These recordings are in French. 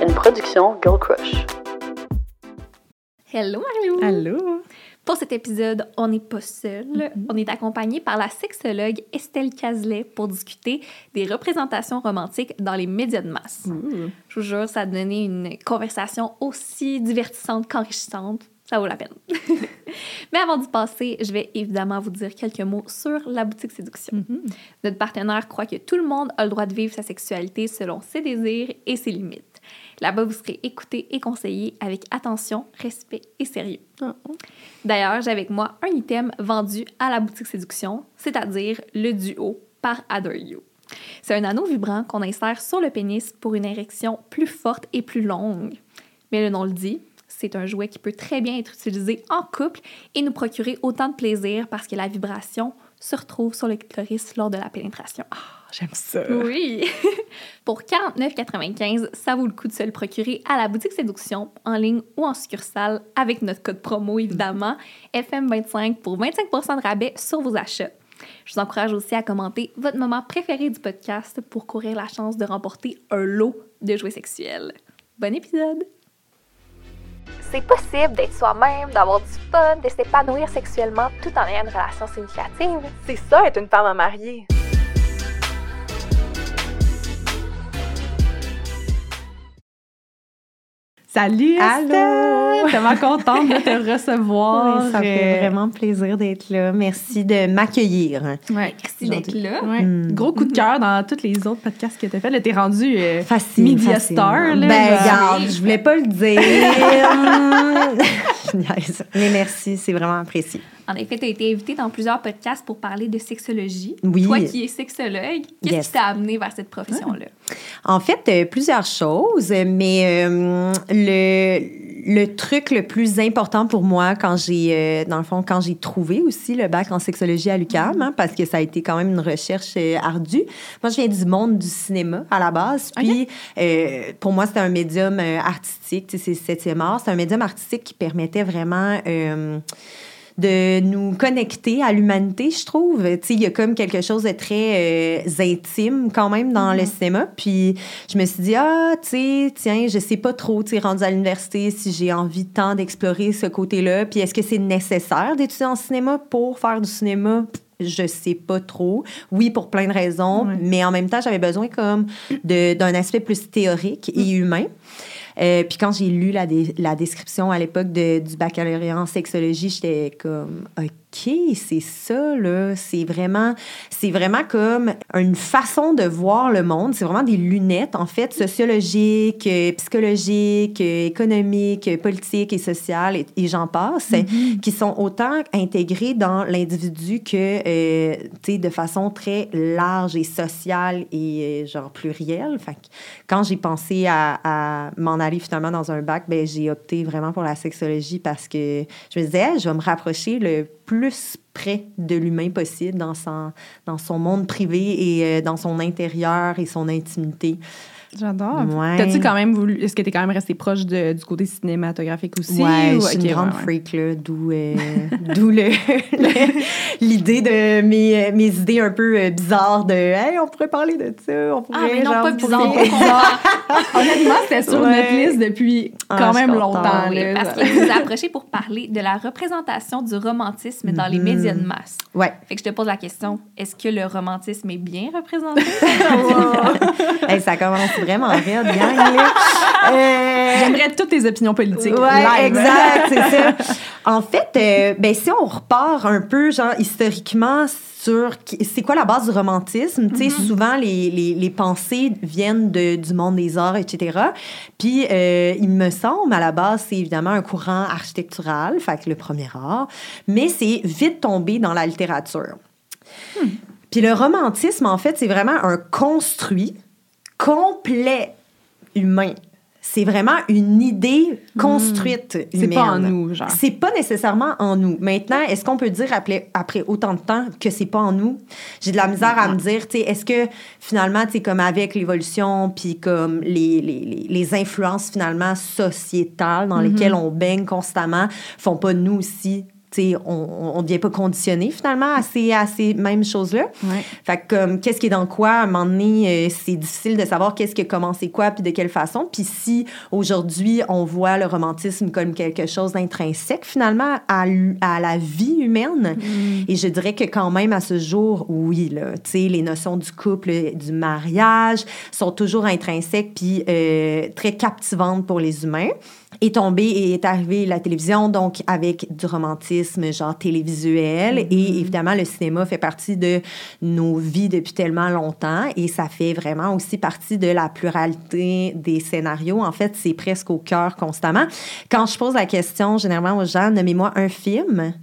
une production Girl Crush. Hello Marilou! Allô? Pour cet épisode, on n'est pas seul. On est accompagné par la sexologue Estelle Cazelet pour discuter des représentations romantiques dans les médias de masse. Je vous jure, ça a donné une conversation aussi divertissante qu'enrichissante. Ça vaut la peine. Mais avant d'y passer, je vais évidemment vous dire quelques mots sur la boutique séduction. Notre partenaire croit que tout le monde a le droit de vivre sa sexualité selon ses désirs et ses limites. Là-bas, vous serez écouté et conseillé avec attention, respect et sérieux. D'ailleurs, j'ai avec moi un item vendu à la boutique séduction, c'est-à-dire le duo par Adore You. C'est un anneau vibrant qu'on insère sur le pénis pour une érection plus forte et plus longue. Mais le nom le dit, c'est un jouet qui peut très bien être utilisé en couple et nous procurer autant de plaisir parce que la vibration se retrouve sur le clitoris lors de la pénétration. Ah, J'aime ça. oui! Pour 49,95, ça vaut le coup de se le procurer à la boutique Séduction, en ligne ou en succursale, avec notre code promo, évidemment, FM25 pour 25% de rabais sur vos achats. Je vous encourage aussi à commenter votre moment préféré du podcast pour courir la chance de remporter un lot de jouets sexuels. Bon épisode! C'est possible d'être soi-même, d'avoir du fun, de s'épanouir sexuellement tout en ayant une relation significative. C'est ça, être une femme à marier. Salut, Allô? Estelle! Tellement contente de te recevoir. Oui, ça fait Euh, vraiment plaisir d'être là. Merci de m'accueillir. Ouais, Merci d'être là. Ouais. Mm. Gros coup de cœur dans tous les autres podcasts que tu as fait. Là, t'es rendu euh, Facile. media facile. star. Là, Ben, là. regarde, je voulais pas le dire. Je niaise. Mais merci, c'est vraiment apprécié. En effet, tu as été invitée dans plusieurs podcasts pour parler de sexologie. Oui. Toi qui es sexologue, qu'est-ce Yes. qui t'a amené vers cette profession-là? En fait, euh, plusieurs choses, mais euh, le, le truc le plus important pour moi quand j'ai, euh, dans le fond, quand j'ai trouvé aussi le bac en sexologie à l'UQAM, hein, parce que ça a été quand même une recherche euh, ardue. Moi, je viens du monde du cinéma à la base, puis euh, pour moi, c'était un médium euh, artistique, tu sais, c'est septième art, c'est un médium artistique qui permettait vraiment... de nous connecter à l'humanité, je trouve. Il y a comme quelque chose de très euh, intime quand même dans le cinéma. Puis je me suis dit, ah, tu sais, tiens, je sais pas trop, tu sais, rendu à l'université, si j'ai envie tant d'explorer ce côté-là. Puis est-ce que c'est nécessaire d'étudier en cinéma pour faire du cinéma? Je sais pas trop. Oui, pour plein de raisons, mais en même temps, j'avais besoin comme d'un aspect plus théorique et humain. Euh, puis quand j'ai lu la, description à l'époque du baccalauréat en sexologie, j'étais comme OK, c'est ça là, c'est vraiment c'est vraiment comme une façon de voir le monde, c'est vraiment des lunettes en fait sociologiques, euh, psychologiques, euh, économiques, euh, politiques et sociales et, et j'en passe qui sont autant intégrés dans l'individu que euh, tu sais de façon très large et sociale et genre plurielle. Fait que quand j'ai pensé à, à m'en aller finalement dans un bac, ben j'ai opté vraiment pour la sexologie parce que je me disais, Hey, je vais me rapprocher le plus près de l'humain possible dans son, dans son monde privé et euh, dans son intérieur et son intimité. J'adore. Ouais. T'as-tu quand même voulu. Est-ce que t'es quand même resté proche de- du côté cinématographique aussi? Ouais, ou- je suis ok, une grande ouais, ouais. freak, là, d'où euh, d'où le- le- l'idée de mes, mes idées un peu euh, bizarres de « Hey, on pourrait parler de ça, on pourrait... Ah, mais non, genre, pas bizarre, pas bizarre. Honnêtement, c'était sur Ouais. notre liste depuis Ah, quand même longtemps. Oui, là. parce qu'il nous a approché pour parler de la représentation du romantisme dans les Mhm. médias de masse. Ouais. Fait que je te pose la question, est-ce que le romantisme est bien représenté? Hey, ça commence vraiment raide, gang. Euh, J'aimerais toutes tes opinions politiques. Ouais, exact, c'est ça. En fait, euh, ben, si on repart un peu, genre, historiquement, sur c'est quoi la base du romantisme, tu sais, Mm-hmm. souvent, les, les, les pensées viennent de, du monde des arts, etc. Puis, euh, il me semble, à la base, c'est évidemment un courant architectural, fait que le premier art, mais c'est vite tombé dans la littérature. Hmm. Puis le romantisme, en fait, c'est vraiment un construit complet humain. C'est vraiment une idée construite Hmm. C'est pas en nous, genre. C'est pas nécessairement en nous. Maintenant, est-ce qu'on peut dire après, après autant de temps que c'est pas en nous? J'ai de la misère à me dire, tu sais, est-ce que finalement, tu sais, comme avec l'évolution, puis comme les, les, les, influences finalement sociétales dans lesquelles on baigne constamment, font pas nous aussi tu sais, on ne devient pas conditionné finalement à ces, à ces mêmes choses-là. Ouais. Fait que comme, qu'est-ce qui est dans quoi, à un moment donné, euh, c'est difficile de savoir qu'est-ce qui a commencé quoi, puis de quelle façon. Puis si, aujourd'hui, on voit le romantisme comme quelque chose d'intrinsèque, finalement, à, à la vie humaine, et je dirais que quand même, à ce jour, oui, là, les notions du couple, du mariage sont toujours intrinsèques, puis euh, très captivantes pour les humains. Est tombée et est arrivée la télévision, donc avec du romantisme genre télévisuel. Et évidemment, le cinéma fait partie de nos vies depuis tellement longtemps et ça fait vraiment aussi partie de la pluralité des scénarios. En fait, c'est presque au cœur constamment. Quand je pose la question généralement aux gens, nommez-moi un film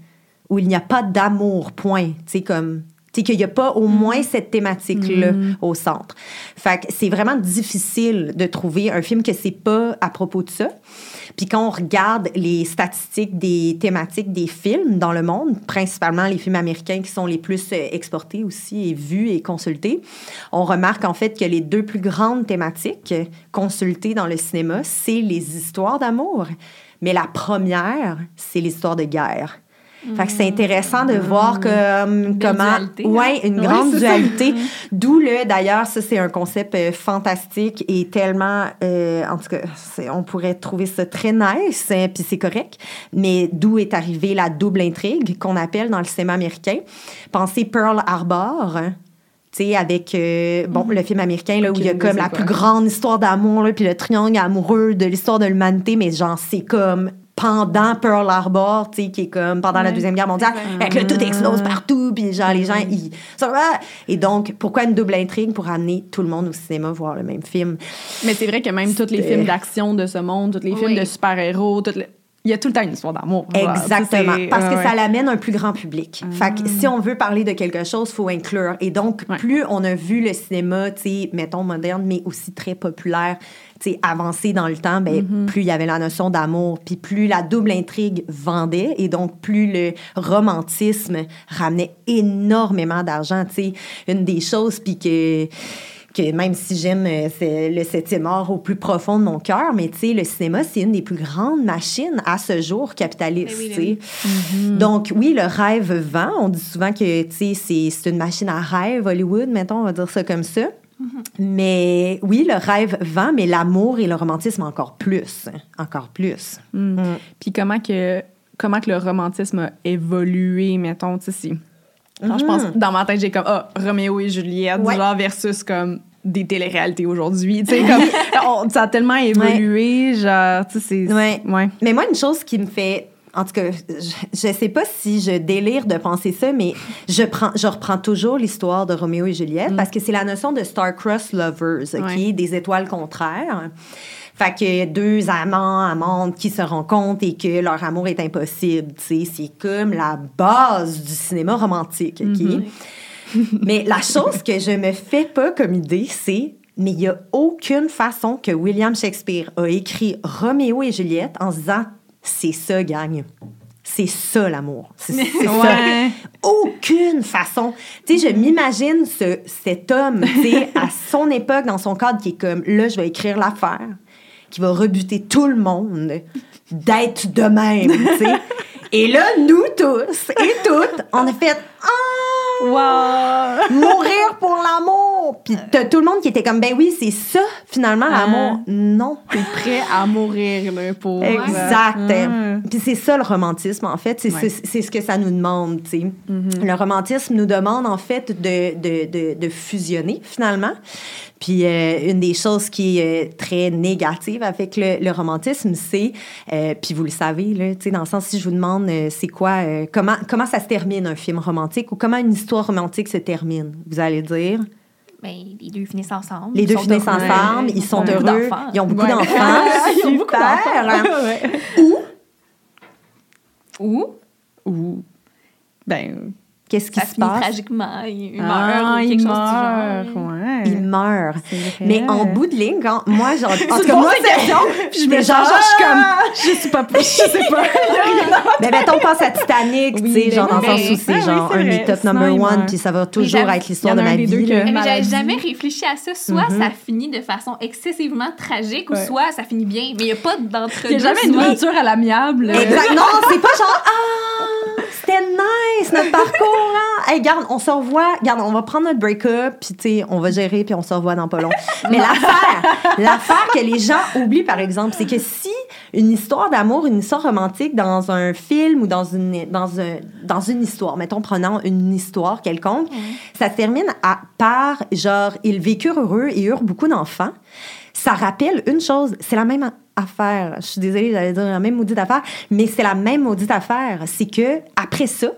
où il n'y a pas d'amour, point. Tu sais, comme tu sais, qu'il n'y a pas au moins cette thématique-là au centre. Fait que c'est vraiment difficile de trouver un film que c'est pas à propos de ça. Puis quand on regarde les statistiques des thématiques des films dans le monde, principalement les films américains qui sont les plus euh, exportés aussi et vus et consultés, on remarque en fait que les deux plus grandes thématiques consultées dans le cinéma, c'est les histoires d'amour. Mais la première, c'est l'histoire de guerre. Fait que c'est intéressant de voir comme, comment. dualité, hein? Ouais, une Ouais, grande dualité. D'où le, d'ailleurs, ça, c'est un concept euh, fantastique et tellement, euh, en tout cas, on pourrait trouver ça très nice, hein, puis c'est correct. Mais d'où est arrivée la double intrigue qu'on appelle dans le cinéma américain? Pensez Pearl Harbor. hein, tu sais, avec, euh, bon, le film américain, là, où il y a comme la plus grande histoire d'amour, puis le triangle amoureux de l'histoire de l'humanité, mais genre, c'est comme pendant Pearl Harbor, tu sais, qui est comme pendant la. Deuxième Guerre mondiale, avec le tout explose partout, puis genre, les gens, ils... ça va. Et donc, pourquoi une double intrigue? Pour amener tout le monde au cinéma voir le même film? Mais c'est vrai que même tous les films d'action de ce monde, tous les films Oui. de super-héros, toutes les- il y a tout le temps une histoire d'amour. Exactement. Parce que ouais, ça ouais. l'amène à un plus grand public. Fait que si on veut parler de quelque chose, il faut inclure. Et donc, Ouais. plus on a vu le cinéma, tu sais, mettons moderne, mais aussi très populaire, tu sais, avancer dans le temps, ben, plus il y avait la notion d'amour, puis plus la double intrigue vendait, et donc plus le romantisme ramenait énormément d'argent. Tu sais, une des choses, puis que que même si j'aime euh, le septième art au plus profond de mon cœur, mais tu sais, le cinéma, c'est une des plus grandes machines à ce jour capitalistes. Ben oui, ben sais. Donc, oui, le rêve vend. On dit souvent que, tu sais, c'est- c'est une machine à rêve, Hollywood, mettons, on va dire ça comme ça. Mais oui, le rêve vend, mais l'amour et le romantisme encore plus. Encore plus. Mm. Puis comment que, comment que le romantisme a évolué, mettons, tu sais, si. Genre, Je pense, dans ma tête, j'ai comme, ah, Roméo et Juliette, Ouais. genre, versus comme des téléréalités aujourd'hui. Comme, ça a tellement évolué, genre, tu sais. Ouais. ouais. Mais moi, une chose qui me fait. En tout cas, je, je sais pas si je délire de penser ça, mais je, prends, je reprends toujours l'histoire de Roméo et Juliette parce que c'est la notion de star-crossed lovers? Ouais. Des étoiles contraires. Fait que deux amants, amantes qui se rencontrent et que leur amour est impossible, tu sais. C'est comme la base du cinéma romantique, OK? Mais la chose que je me fais pas comme idée, c'est mais il y a aucune façon que William Shakespeare a écrit Roméo et Juliette en se disant c'est ça gang. C'est ça l'amour. C'est. Ouais. Aucune façon. Tu sais, je m'imagine ce, cet homme, tu sais, à son époque, dans son cadre, qui est comme là, je vais écrire l'affaire, qui va rebuter tout le monde d'être de même, tu sais. Et là, nous tous et toutes, on a fait Ah! Wow! Mourir pour l'amour! Puis t'as tout le monde qui était comme, ben oui, c'est ça, finalement, l'amour. Non. T'es prêt à mourir, là, pour. Exact. Ouais. Puis c'est ça le romantisme, en fait. C'est Ouais. ce que ça nous demande, tu sais. Le romantisme nous demande, en fait, de, de, de, de fusionner, finalement. Puis euh, une des choses qui est euh, très négative avec le, le romantisme, c'est, euh, puis vous le savez, là, tu sais, dans le sens, si je vous demande, euh, c'est quoi, euh, comment, comment ça se termine un film romantique ou comment une histoire romantique se termine, vous allez dire? Ben, les deux finissent ensemble. Les ils deux sont finissent heureux. ensemble, ils sont ont beaucoup heureux, d'enfants. ils ont beaucoup Ouais. d'enfants. Ils ont beaucoup Super. Ouais. Ou? Ou? Ben. Qu'est-ce qui ça se finit passe? tragiquement. Il ah, meurt ou il quelque chose meurt, du genre. ouais. Il meurt. Mais en bout de ligne, quand moi, genre, en tout cas, moi, des c'est puis je me genre, genre, je suis comme, Je sais pas, je sais pas. mais mettons, pense à Titanic, Oui, tu sais, genre, dans le sens où c'est genre un de mes vrai. top number il one, puis ça va toujours être l'histoire il de ma des vie, Mais j'avais jamais réfléchi à ça. Soit ça finit de façon excessivement tragique, ou soit ça finit bien. Mais il n'y a pas d'entre-deux. Il n'y a jamais une rupture à l'amiable. Exact. Non, c'est pas genre, ah! C'était nice, notre parcours, Hey, garde, on se revoit. Garde, on va prendre notre break-up, puis tu sais, on va gérer, puis on se revoit dans pas long. Mais l'affaire, l'affaire que les gens oublient, par exemple, c'est que si une histoire d'amour, une histoire romantique dans un film ou dans une, dans un, dans une histoire, mettons, prenant une histoire quelconque, ça se termine à, par, genre, ils vécurent heureux et eurent beaucoup d'enfants. Ça rappelle une chose, c'est la même affaire. Je suis désolée, j'allais dire la même maudite affaire, mais c'est la même maudite affaire. C'est que, après ça,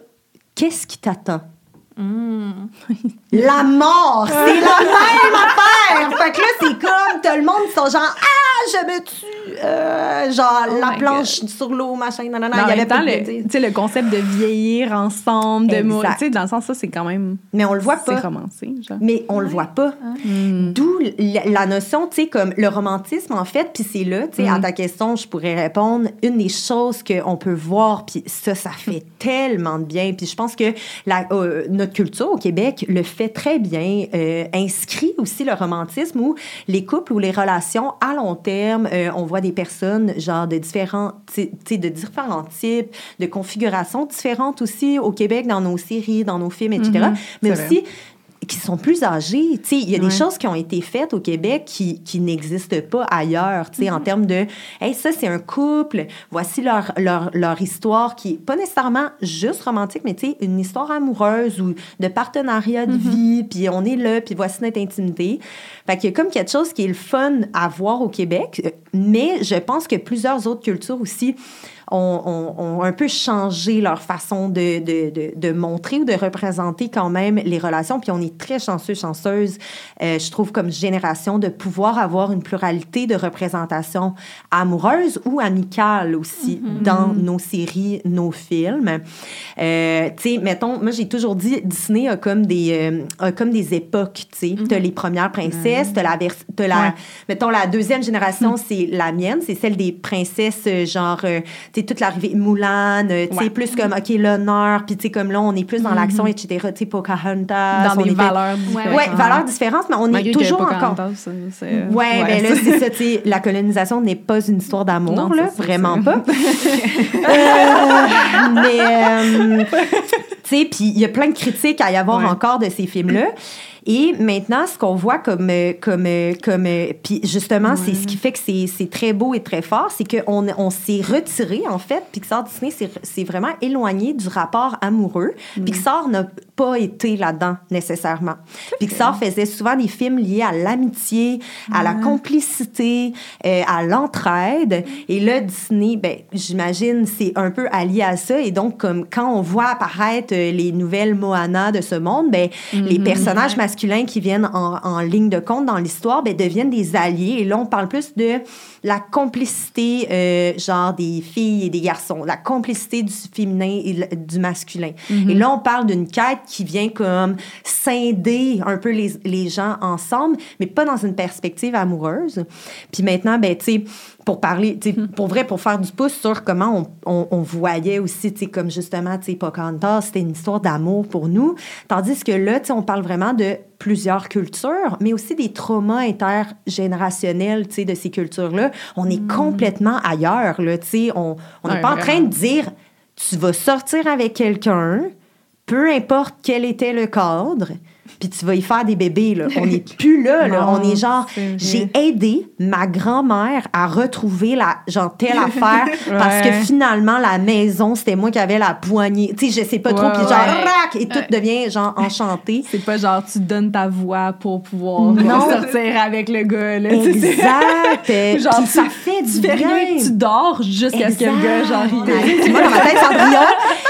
qu'est-ce qui t'attend? La mort! C'est la même affaire! Fait que là, c'est comme tout le monde qui sont genre Ah, me tue! Euh, genre, Oh la planche sur l'eau, machin, non, non, non. Il y avait pas tu sais, le concept de vieillir ensemble, de mourir, tu sais, dans le sens, ça, c'est quand même. Mais on le voit C'est pas. romancé, genre. Mais on le voit pas. Hmm. D'où la, notion, tu sais, comme le romantisme, en fait, puis c'est là, tu sais, Hmm. à ta question, je pourrais répondre, une des choses qu'on peut voir, puis ça, ça fait tellement de bien. Puis je pense que la, euh, notre culture au Québec le fait très bien, euh, inscrit aussi le romantisme où les couples ou les relations à long terme, euh, on voit des personnes, genre, de différents, de différents types, de configurations différentes aussi au Québec, dans nos séries, dans nos films, etc. Mhm, Mais aussi, qui sont plus âgés. Tu sais, il y a des choses qui ont été faites au Québec qui, qui n'existent pas ailleurs, tu sais, en termes de « Hey, ça, c'est un couple. Voici leur, leur, leur histoire qui est pas nécessairement juste romantique, mais tu sais, une histoire amoureuse ou de partenariat de vie, puis on est là, puis voici notre intimité. » Fait qu'il y a comme quelque chose qui est le fun à voir au Québec, euh, mais je pense que plusieurs autres cultures aussi ont, ont- ont un peu changé leur façon de, de, de, de montrer ou de représenter quand même les relations. Puis on est très chanceux, chanceuse, euh, je trouve, comme génération, de pouvoir avoir une pluralité de représentations amoureuses ou amicales aussi dans nos séries, nos films. Euh, tu sais, mettons, moi j'ai toujours dit, Disney a comme des, euh, a comme des époques, tu sais. T'as les premières princesses, t'as la, t'as la Ouais. mettons, la deuxième génération, c'est la mienne, c'est celle des princesses, euh, genre, euh, tu sais, toute l'arrivée Moulin, euh, tu sais, Ouais. plus comme, OK, l'honneur, puis tu sais, comme là, on est plus dans l'action, etc., tu sais, Pocahontas. Dans des valeurs différentes. Ouais, valeurs différentes, mais on Malgré est toujours encore... Ouais, mais là, c'est ça, tu sais, la colonisation n'est pas une histoire d'amour, là, ça, vraiment pas. Euh, mais, euh, tu sais, puis il y a plein de critiques à y avoir Ouais. encore de ces films-là. Et maintenant, ce qu'on voit comme, euh, comme, euh, comme, euh, puis justement, c'est ce qui fait que c'est c'est très beau et très fort, c'est qu'on on, s'est retiré, en fait. Pixar Disney s'est- vraiment éloigné du rapport amoureux. Pixar n'a pas été là-dedans nécessairement. Pixar faisait souvent des films liés à l'amitié, à la complicité, euh, à l'entraide. Et là, Disney, ben, j'imagine, c'est un peu allié à ça. Et donc, comme quand on voit apparaître les nouvelles Moana de ce monde, ben, les personnages masculins qui viennent en, en ligne de compte dans l'histoire, ben, deviennent des alliés. Et là, on parle plus de la complicité, euh, genre des filles et des garçons, la complicité du féminin et le- du masculin. Et là, on parle d'une quête qui vient comme scinder un peu les, les gens ensemble, mais pas dans une perspective amoureuse. Puis maintenant, ben, tu sais, pour parler, tu sais, pour vrai, pour faire du pouce sur comment on, on, on voyait aussi, tu sais, comme justement, tu sais, Pocahontas, c'était une histoire d'amour pour nous. Tandis que là, tu sais, on parle vraiment de plusieurs cultures, mais aussi des traumas intergénérationnels, tu sais, de ces cultures-là. On est complètement ailleurs, là, tu sais. On n'est Ouais, pas en train de dire, tu vas sortir avec quelqu'un, peu importe quel était le cadre, puis tu vas y faire des bébés, là. On n'est plus là, là. Non, On est genre, j'ai aidé ma grand-mère à retrouver la, genre, telle affaire parce que finalement, la maison, c'était moi qui avais la poignée. Tu sais, je sais pas trop. Puis genre, rac, et tout devient, genre, enchanté. C'est pas genre tu donnes ta voix pour pouvoir Non. sortir avec le gars. Là, Exact. Genre, tu- ça fait du fais rien, bien. tu dors jusqu'à ce que le gars, genre, il. Moi, dans ma tête,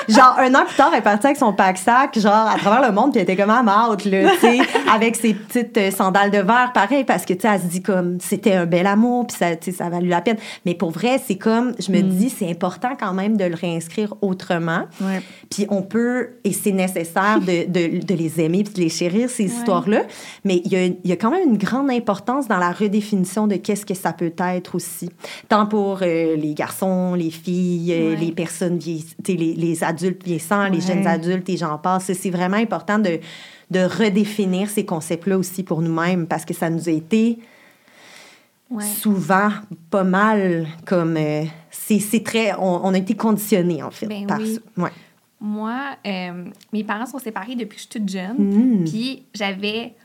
genre, un an plus tard, elle est partie avec son pack-sac, genre, à travers le monde, puis elle était comme à out, là, tu sais, avec ses petites euh, sandales de verre, pareil, parce que, tu sais, elle se dit comme, c'était un bel amour, puis ça, tu sais, ça a valu la peine. Mais pour vrai, c'est comme, je me dis, c'est important quand même de le réinscrire autrement. Ouais. Puis on peut, et c'est nécessaire de, de, de les aimer puis de les chérir, ces histoires-là. Mais il y, a, y a quand même une grande importance dans la redéfinition de qu'est-ce que ça peut être aussi. Tant pour euh, les garçons, les filles, euh, Ouais. les personnes vieillissantes, les, les adultes vieillissants, les jeunes adultes et j'en passe. C'est vraiment important de, de redéfinir ces concepts-là aussi pour nous-mêmes parce que ça nous a été Ouais. souvent pas mal comme... euh, c'est très... On, on a été conditionnés, en fait, Ben par oui. ça. Ouais. Moi, euh, mes parents sont séparés depuis que je suis toute jeune. Mm. Puis j'avais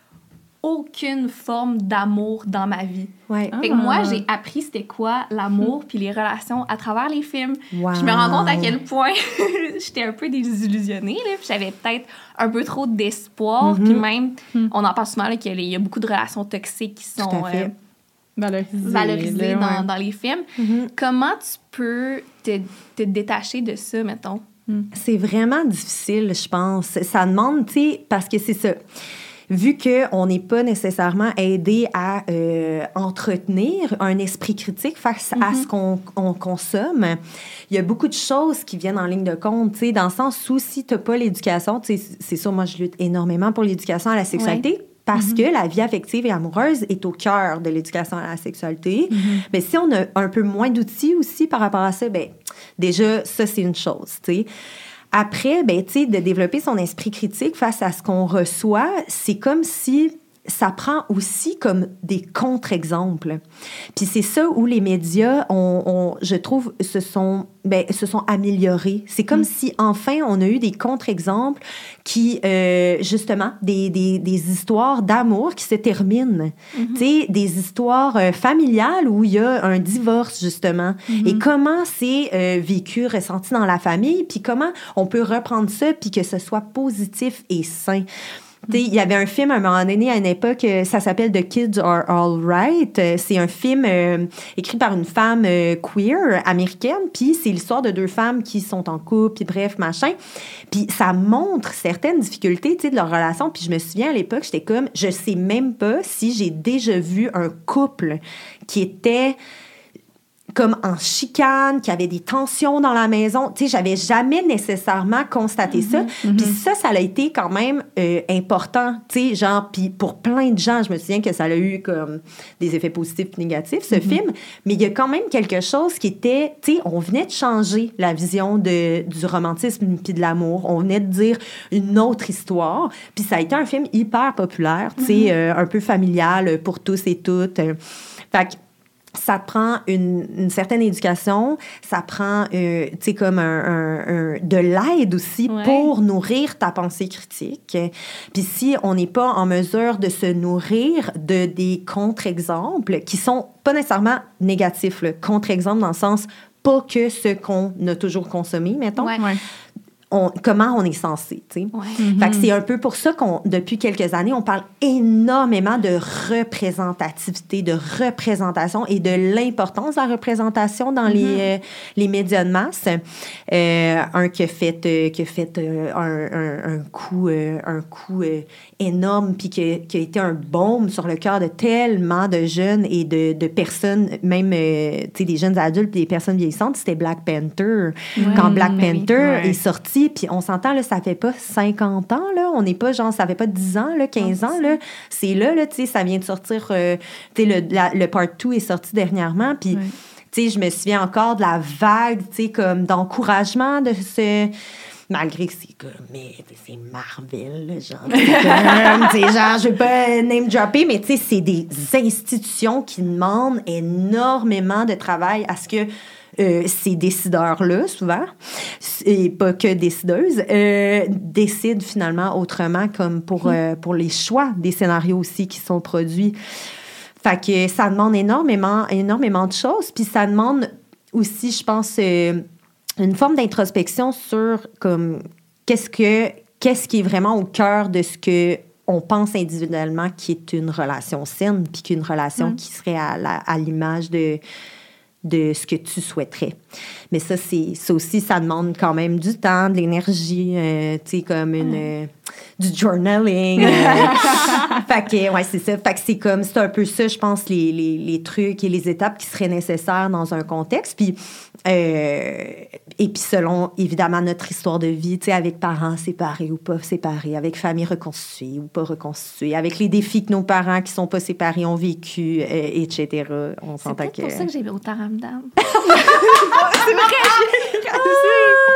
aucune forme d'amour dans ma vie. Ouais. Fait que moi, Ah. j'ai appris c'était quoi l'amour puis les relations à travers les films. Wow. Je me rends compte à quel point j'étais un peu désillusionnée. J'avais peut-être un peu trop d'espoir. Mhm. Puis même, on en parle souvent là, qu'il y a- il y a beaucoup de relations toxiques qui sont euh, Valorisé. valorisées dans, ouais. dans les films. Mhm. Comment tu peux te, te détacher de ça, mettons? C'est vraiment difficile, je pense. Ça demande, tu sais, parce que c'est ça. Vu qu'on n'est pas nécessairement aidé à euh, entretenir un esprit critique face à ce qu'on on consomme, il y a beaucoup de choses qui viennent en ligne de compte, tu sais, dans le sens où si tu n'as pas l'éducation, tu sais, c'est sûr, moi, je lutte énormément pour l'éducation à la sexualité. Parce que la vie affective et amoureuse est au cœur de l'éducation à la sexualité. Mais si on a un peu moins d'outils aussi par rapport à ça, ben déjà, ça, c'est une chose, tu sais. Après, ben, de développer son esprit critique face à ce qu'on reçoit, c'est comme si ça prend aussi comme des contre-exemples. Puis c'est ça où les médias, je trouve, se sont, ben, se sont améliorés. C'est comme si enfin on a eu des contre-exemples qui, euh, justement, des, des, des histoires d'amour qui se terminent. Tu sais, des histoires euh, familiales où il y a un divorce, justement. Et comment c'est euh, vécu, ressenti dans la famille, puis comment on peut reprendre ça, puis que ce soit positif et sain. Il y avait un film à un moment donné, à une époque, euh, ça s'appelle The Kids Are All Right. Euh, C'est un film euh, écrit par une femme queer américaine, puis c'est l'histoire de deux femmes qui sont en couple, puis bref, machin. Puis ça montre certaines difficultés, de leur relation. Puis je me souviens à l'époque, j'étais comme, je sais même pas si j'ai déjà vu un couple qui était comme en chicane, qui avait des tensions dans la maison. Tu sais, j'avais jamais nécessairement constaté ça. Puis ça, ça a été quand même euh, important, tu sais, genre, puis pour plein de gens, je me souviens que ça a eu comme des effets positifs et négatifs, ce film, mais il y a quand même quelque chose qui était, tu sais, on venait de changer la vision de, du romantisme puis de l'amour. On venait de dire une autre histoire. Puis ça a été un film hyper populaire, tu sais, euh, un peu familial pour tous et toutes. Fait que ça prend une, une certaine éducation, ça prend, euh, tu sais, comme un, un- un- de l'aide aussi Ouais. pour nourrir ta pensée critique. Puis si on n'est pas en mesure de se nourrir de des contre-exemples qui sont pas nécessairement négatifs, là. contre-exemples dans le sens pas que ce qu'on a toujours consommé, mettons, Ouais. Ouais. On- comment on est censé. Ouais. Fait que c'est un peu pour ça qu'on, depuis quelques années, on parle énormément de représentativité, de représentation et de l'importance de la représentation dans les, euh, les médias de masse. Euh, un qui a fait, euh, qui a fait euh, un, un, un coup, un coup énorme, puis qui a, qui a été un baume sur le cœur de tellement de jeunes et de, de personnes, même euh, des jeunes adultes et des personnes vieillissantes, c'était Black Panther. Quand Black oui. Panther est sorti, puis on s'entend, là, ça fait pas 50 ans, là. On n'est pas, genre, ça fait pas 10 ans, là, 15 ans, là. C'est là, là, tu sais, ça vient de sortir, euh, tu sais, le, la- le part 2 est sorti dernièrement, puis, tu sais, je me souviens encore de la vague, tu sais, comme d'encouragement de ce... Malgré que c'est comme, mais c'est Marvel, là, genre, comme, genre, je vais pas name dropper, mais tu sais, c'est des institutions qui demandent énormément de travail à ce que euh, ces décideurs-là, souvent, et pas que décideuses, euh, décident finalement autrement, comme pour, euh, pour les choix des scénarios aussi qui sont produits. Fait que ça demande énormément, énormément de choses. Puis ça demande aussi, je pense, une forme d'introspection sur comme qu'est-ce que qu'est-ce qui est vraiment au cœur de ce que on pense individuellement qui est une relation saine, puis qu'une relation qui serait à, la- à l'image de de ce que tu souhaiterais. Mais ça, c'est ça aussi, ça demande quand même du temps, de l'énergie, euh, tu sais, comme une, euh, du journaling. euh. fait que, ouais, c'est ça. Fait que c'est comme, c'est un peu ça, je pense, les, les, les trucs et les étapes qui seraient nécessaires dans un contexte. Puis, euh, et puis selon, évidemment, notre histoire de vie, tu sais, avec parents séparés ou pas séparés, avec famille reconstituée ou pas reconstituée, avec les défis que nos parents qui sont pas séparés ont vécu, euh, etc. On C'est s'entend que... pour ça que j'ai autant Ramdam. Ah,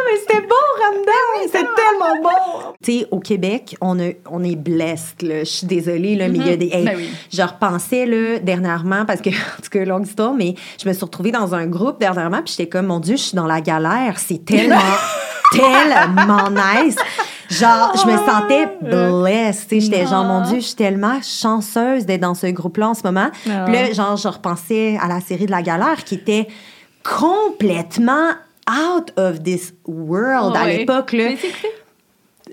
mais c'était bon, Ramdan! c'est tellement bon! Tu sais, au Québec, on, a, on est blessed, là. Je suis désolée, là, mais il y a des... hey, Ben oui. Je repensais, là, dernièrement, parce que, en tout cas, longue histoire, mais je me suis retrouvée dans un groupe dernièrement, puis j'étais comme, mon Dieu, je suis dans la galère. C'est tellement... tellement nice. Genre, je me sentais sais. J'étais genre, mon Dieu, je suis tellement chanceuse d'être dans ce groupe-là en ce moment. Ah. Puis là, genre, je repensais à la série de la galère qui était complètement out of this world à Ouais. l'époque. Là.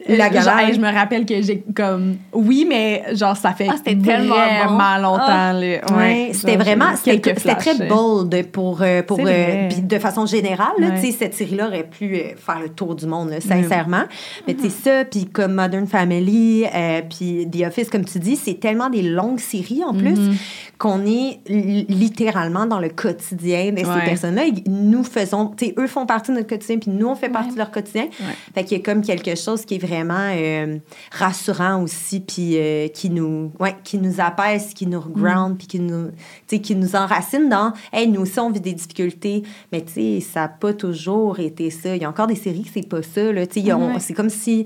La galère. je me rappelle que j'ai comme. Oui, mais genre, ça fait Ah, c'était tellement vraiment bon. longtemps. Ah. là. Ouais, Ouais, c'était vraiment c'était très bold pour euh, pour euh, de façon générale là, Ouais. tu sais cette série là aurait pu euh, faire le tour du monde là, sincèrement mais tu sais ça puis comme Modern Family euh, puis The Office comme tu dis c'est tellement des longues séries en plus Mm-hmm. qu'on est li- littéralement dans le quotidien de ces Ouais. personnes là nous faisons tu sais eux font partie de notre quotidien puis nous on fait partie de leur quotidien Ouais. fait qu'il y a comme quelque chose qui est vraiment euh, rassurant aussi, puis euh, qui nous, ouais, qui nous apaise, qui nous ground, puis qui nous, qui nous enracine dans, hey, nous aussi on vit des difficultés, mais tu sais, ça n'a pas toujours été ça. Il y a encore des séries que c'est pas ça, là, tu sais, on- Ouais. c'est comme si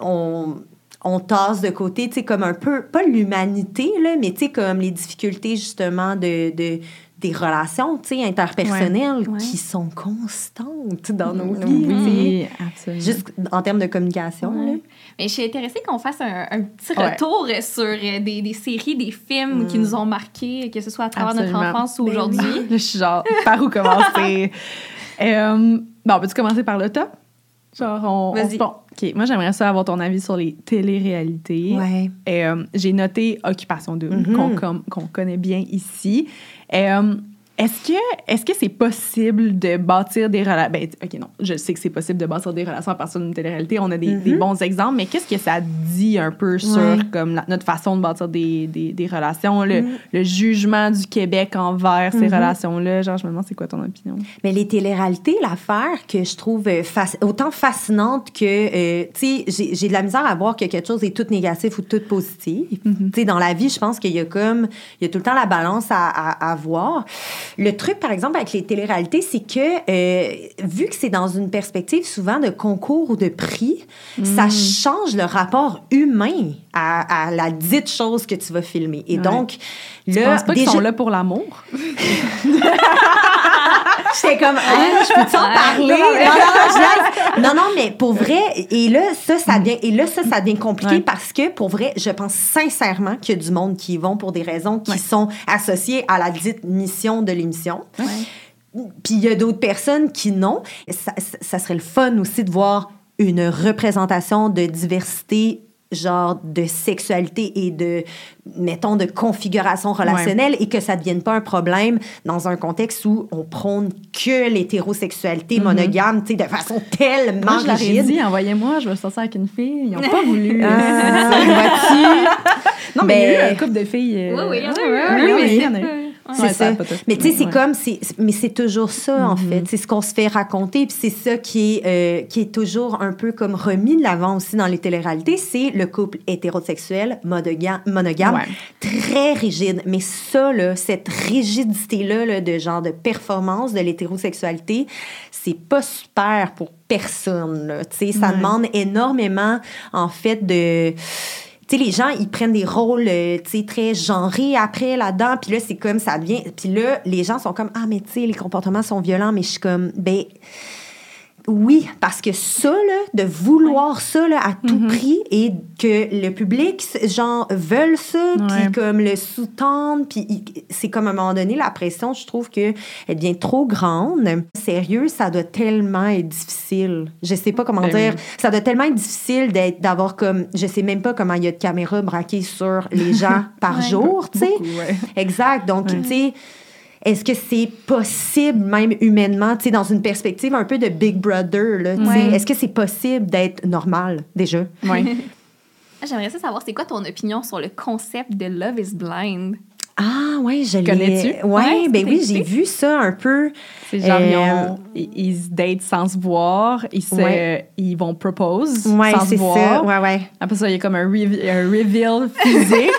on on tasse de côté, tu sais, comme un peu, pas l'humanité, là, mais tu sais, comme les difficultés, justement, de, de des relations, tu sais, interpersonnelles Ouais. qui sont constantes dans nos vies. Oui, absolument. Juste en termes de communication, là. Mais je suis intéressée qu'on fasse un, un petit Ouais. retour sur euh, des, des séries, des films qui nous ont marqués, que ce soit à travers Absolument. notre enfance ou Ben aujourd'hui. Je suis genre, par où commencer? euh, bon, peux-tu commencer par le top? Genre, on. Vas-y. bon, OK. Moi, j'aimerais ça avoir ton avis sur les téléréalités. Ouais. Et, euh, J'ai noté Occupation Double, Mhm. qu'on com- qu'on connaît bien ici. Et, euh, est-ce que est-ce que c'est possible de bâtir des relations ben, ok non je sais que c'est possible de bâtir des relations à partir d'une télé-réalité on a des, des bons exemples mais qu'est-ce que ça dit un peu sur Ouais. comme la- notre façon de bâtir des, des, des relations le, le jugement du Québec envers ces relations là genre je me demande c'est quoi ton opinion? Mais les téléréalités, l'affaire que je trouve euh, autant fascinante que, euh, tu sais, j'ai- j'ai de la misère à voir que quelque chose est tout négatif ou tout positif. Tu sais, dans la vie, je pense qu'il y a comme, il y a tout le temps la balance à, à, à voir. Le truc, par exemple, avec les téléréalités, c'est que, euh, vu que c'est dans une perspective souvent de concours ou de prix, ça change le rapport humain à, à la dite chose que tu vas filmer. Et Ouais. donc, tu là, penses pas qu'ils déjà- sont là pour l'amour? J'étais comme, ah, je peux t'en parler? Non, non, mais pour vrai, et là, ça, ça devient, et là, ça, ça devient compliqué Ouais. parce que, pour vrai, je pense sincèrement qu'il y a du monde qui y vont pour des raisons qui sont associées à la dite mission de l'émission. Puis il y a d'autres personnes qui non. Ça- ça serait le fun aussi de voir une représentation de diversité genre de sexualité et de mettons de configuration relationnelle et que ça devienne pas un problème dans un contexte où on prône que l'hétérosexualité monogame tu sais de façon tellement moi je rigide dit envoyez-moi je veux sortir avec une fille ils ont pas voulu vois-tu? non mais il y a eu un couple de filles euh, Oui, oui, il y en a eu. Oui, oui, oui. C'est Ouais, ça. Mais tu sais, c'est ouais. comme, c'est, mais c'est toujours ça, en fait. C'est ce qu'on se fait raconter, puis c'est ça qui est, euh, qui est toujours un peu comme remis de l'avant aussi dans les téléréalités, c'est le couple hétérosexuel monogame, monogame Ouais. très rigide. Mais ça, là, cette rigidité-là, là, de genre de performance de l'hétérosexualité, c'est pas super pour personne, là. Tu sais, ça demande énormément, en fait, de sais, les gens, ils prennent des rôles, euh, tu très genrés après là-dedans. Puis là, c'est comme ça devient. Puis là, les gens sont comme, ah, mais tu sais, les comportements sont violents. Mais je suis comme, ben. Oui, parce que ça, là, de vouloir ça là, à tout prix et que le public, genre, veulent ça, puis comme le sous-tendre, puis c'est comme à un moment donné, la pression, je trouve que elle devient trop grande. Sérieux, ça doit tellement être difficile. Je sais pas comment Ben dire. oui. Ça doit tellement être difficile d'être, d'avoir comme, je sais même pas comment il y a de caméras braquées sur les gens par Ouais. jour, tu sais. Ouais. Exact. Donc, tu sais, est-ce que c'est possible, même humainement, tu sais, dans une perspective un peu de Big Brother, là, tu sais, Ouais. est-ce que c'est possible d'être normal, déjà? Ouais. Ah, J'aimerais ça savoir, c'est quoi ton opinion sur le concept de Love is Blind? Ah, ouais, je l'ai. Connais-tu? Ouais, Ouais, ben oui, j'ai vu ça un peu. Genre, ils, Euh, ont- ils, se datent sans se voir, ils, se, Ouais. ils vont propose Ouais, sans se c'est ça. voir. Ouais, ouais. Après ça, il y a comme un, rev- un reveal physique.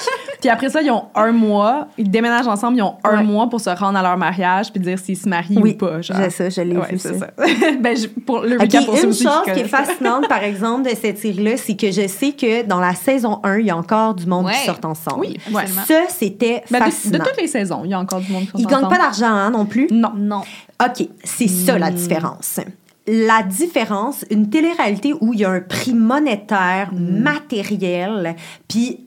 puis après ça, ils ont un mois, ils déménagent ensemble, ils ont un Ouais. mois pour se rendre à leur mariage puis dire s'ils se marient Oui, ou pas. Genre. j'ai ça, je l'ai Ouais, vu, c'est ça. ça. ben, je- pour le OK, recap, pour ceux une chose qui qui est fascinante, par exemple, de cette série-là, c'est que je sais que dans la saison 1, il y a encore du monde qui sort ensemble. Oui. Absolument. Ça, c'était Ben, de, de fascinant. toutes les saisons, il y a encore du monde qui sont Ils gagnent pas ensemble. d'argent hein, non plus? Non. Non. OK, c'est ça Hmm. la différence. la différence, une télé-réalité où il y a un prix monétaire, Mm. matériel, puis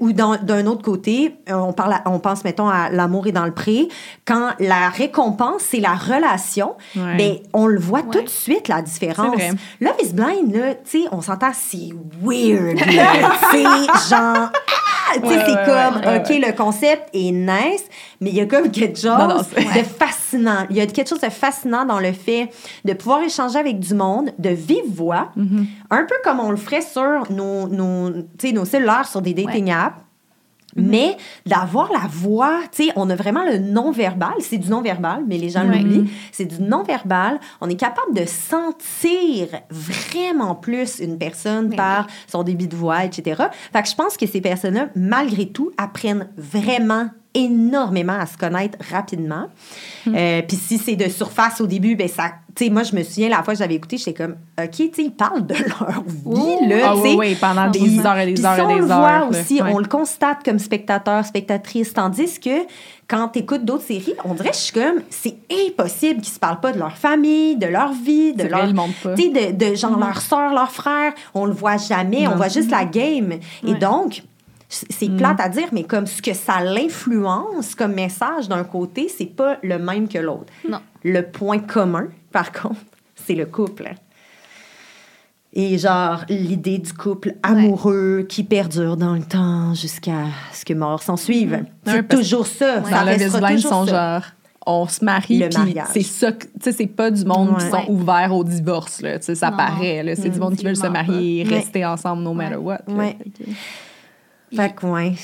ou d'un autre côté, euh, on, parle à- on pense, mettons, à L'amour est dans le prix, quand la récompense, c'est la relation, Ouais. ben, on le voit tout de suite, la différence. Vrai. Love is Blind, là, tu sais, on s'entend, c'est weird, c'est genre... ah, Ouais, c'est ouais, comme, OK, le concept est nice, mais il y a comme quelque chose Non, non, c'est- de fascinant. Il y a quelque chose de fascinant dans le fait de pouvoir échanger avec du monde, de vive voix, Mm-hmm. un peu comme on le ferait sur nos, nos, nos cellulaires, sur des dating Mm-hmm. Mais d'avoir la voix, tu sais, on a vraiment le non-verbal. C'est du non-verbal, mais les gens Ouais. l'oublient. C'est du non-verbal. On est capable de sentir vraiment plus une personne par son débit de voix, etc. Fait que je pense que ces personnes-là, malgré tout, apprennent vraiment énormément à se connaître rapidement. Hmm. Euh, Puis si c'est de surface au début, ben ça, tu sais, moi je me souviens la fois que j'avais écouté, j'étais comme, ok, tu sais, ils parlent de leur vie là, Ah oui, oui, pendant des heures et des heures et on des le heures. voit là. aussi, Ouais. on le constate comme spectateur, spectatrice, tandis que quand tu écoutes d'autres séries, on dirait que je suis comme, c'est impossible qu'ils se parlent pas de leur famille, de leur vie, de leur... le. Tu sais, de, de genre leur soeur, leur frère, on le voit jamais, on voit juste la game. Et donc, c'est Mm. plate à dire, mais comme ce que ça l'influence comme message d'un côté, c'est pas le même que l'autre. Non. Le point commun, par contre, c'est le couple. Et genre, l'idée du couple amoureux qui perdure dans le temps jusqu'à ce que mort s'en suive. C'est Ouais, parce toujours ça. Dans Ça restera Blind, ils toujours sont ça. genre, on se marie, Le c'est ça, que- tu sais, c'est pas du monde qui Ouais. sont Ouais. ouverts au divorce, là, tu sais, ça Non. paraît, là, c'est du monde qui veulent se marier et pas. rester ensemble no matter Ouais. what. là. Ouais. Fait que- ouais.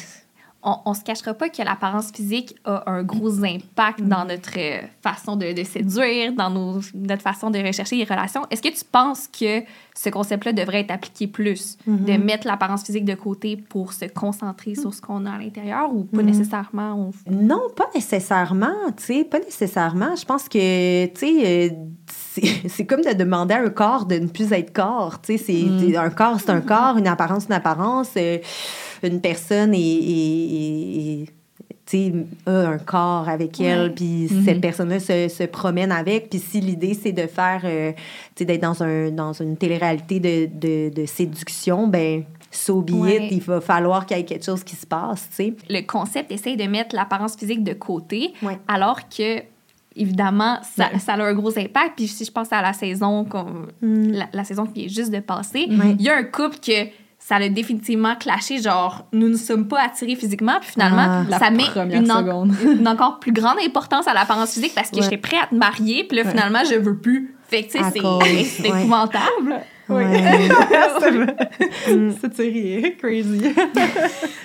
on, on se cachera pas que l'apparence physique a un gros impact dans notre euh, façon de, de séduire, dans nos, notre façon de rechercher les relations. Est-ce que tu penses que ce concept-là devrait être appliqué plus, de mettre l'apparence physique de côté pour se concentrer sur ce qu'on a à l'intérieur ou pas nécessairement? on- Non, pas nécessairement, tu sais, pas nécessairement. Je pense que, tu sais, euh, c'est- comme de demander à un corps de ne plus être corps, tu sais, c'est c'est- un corps, c'est un corps, une apparence, une apparence, euh, une personne est, est- est- a un corps avec elle, puis cette personne-là se, se promène avec. Puis si l'idée, c'est de faire, euh, d'être dans, un, dans une télé-réalité de, de, de séduction, ben so be Ouais. it, il va falloir qu'il y ait quelque chose qui se passe, tu sais. Le concept essaye de mettre l'apparence physique de côté, Ouais. alors que, évidemment, ça, Ouais. ça a un gros impact. Puis si je pense à la saison, comme, la, la saison qui est juste de passer, il y a un couple que ça l'a définitivement clashé, genre, nous ne sommes pas attirés physiquement, puis finalement, Ah, ça met une, en- seconde. une encore plus grande importance à l'apparence physique parce que Ouais. j'étais prêt à te marier, puis là, Ouais. finalement, je veux plus. Fait que, tu sais, c'est épouvantable. Oui. C'est série est crazy. Bref.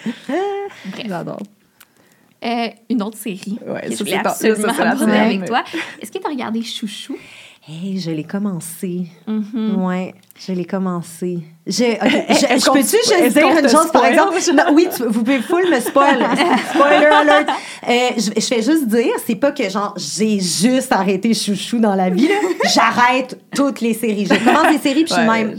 J'adore. Euh, une autre série Ouais, que je voulais absolument aborder avec toi. Est-ce que tu as regardé Chouchou? Hey, je l'ai commencé. Mhm. Ouais, je l'ai commencé. Je, je qu'on peux-tu juste dire une chose, par exemple? Non, oui, tu- vous pouvez full me spoil. Spoiler alert. Euh, je, je fais juste dire, c'est pas que genre, j'ai juste arrêté chouchou dans la vie. J'arrête toutes les séries. Je commence des séries, puis Ouais, même,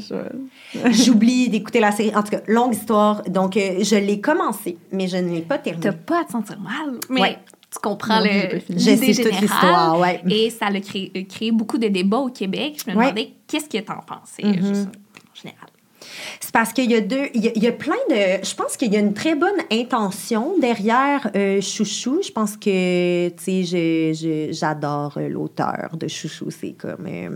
j'oublie d'écouter la série. En tout cas, longue histoire. Donc, euh, je l'ai commencé, mais je ne l'ai pas terminé. T'as pas à te sentir mal, mais Ouais. Tu comprends Non, le l'idée générale. l'histoire, ouais. Et ça a créé, euh, créé beaucoup de débats au Québec. Je me Ouais. demandais qu'est-ce que t'en pensais, Mhm. juste en général. C'est parce qu'il y a deux. Il y a, il y a plein de. Je pense qu'il y a une très bonne intention derrière euh, Chouchou. Je pense que, tu sais, j'adore euh, l'auteur de Chouchou. C'est comme. euh,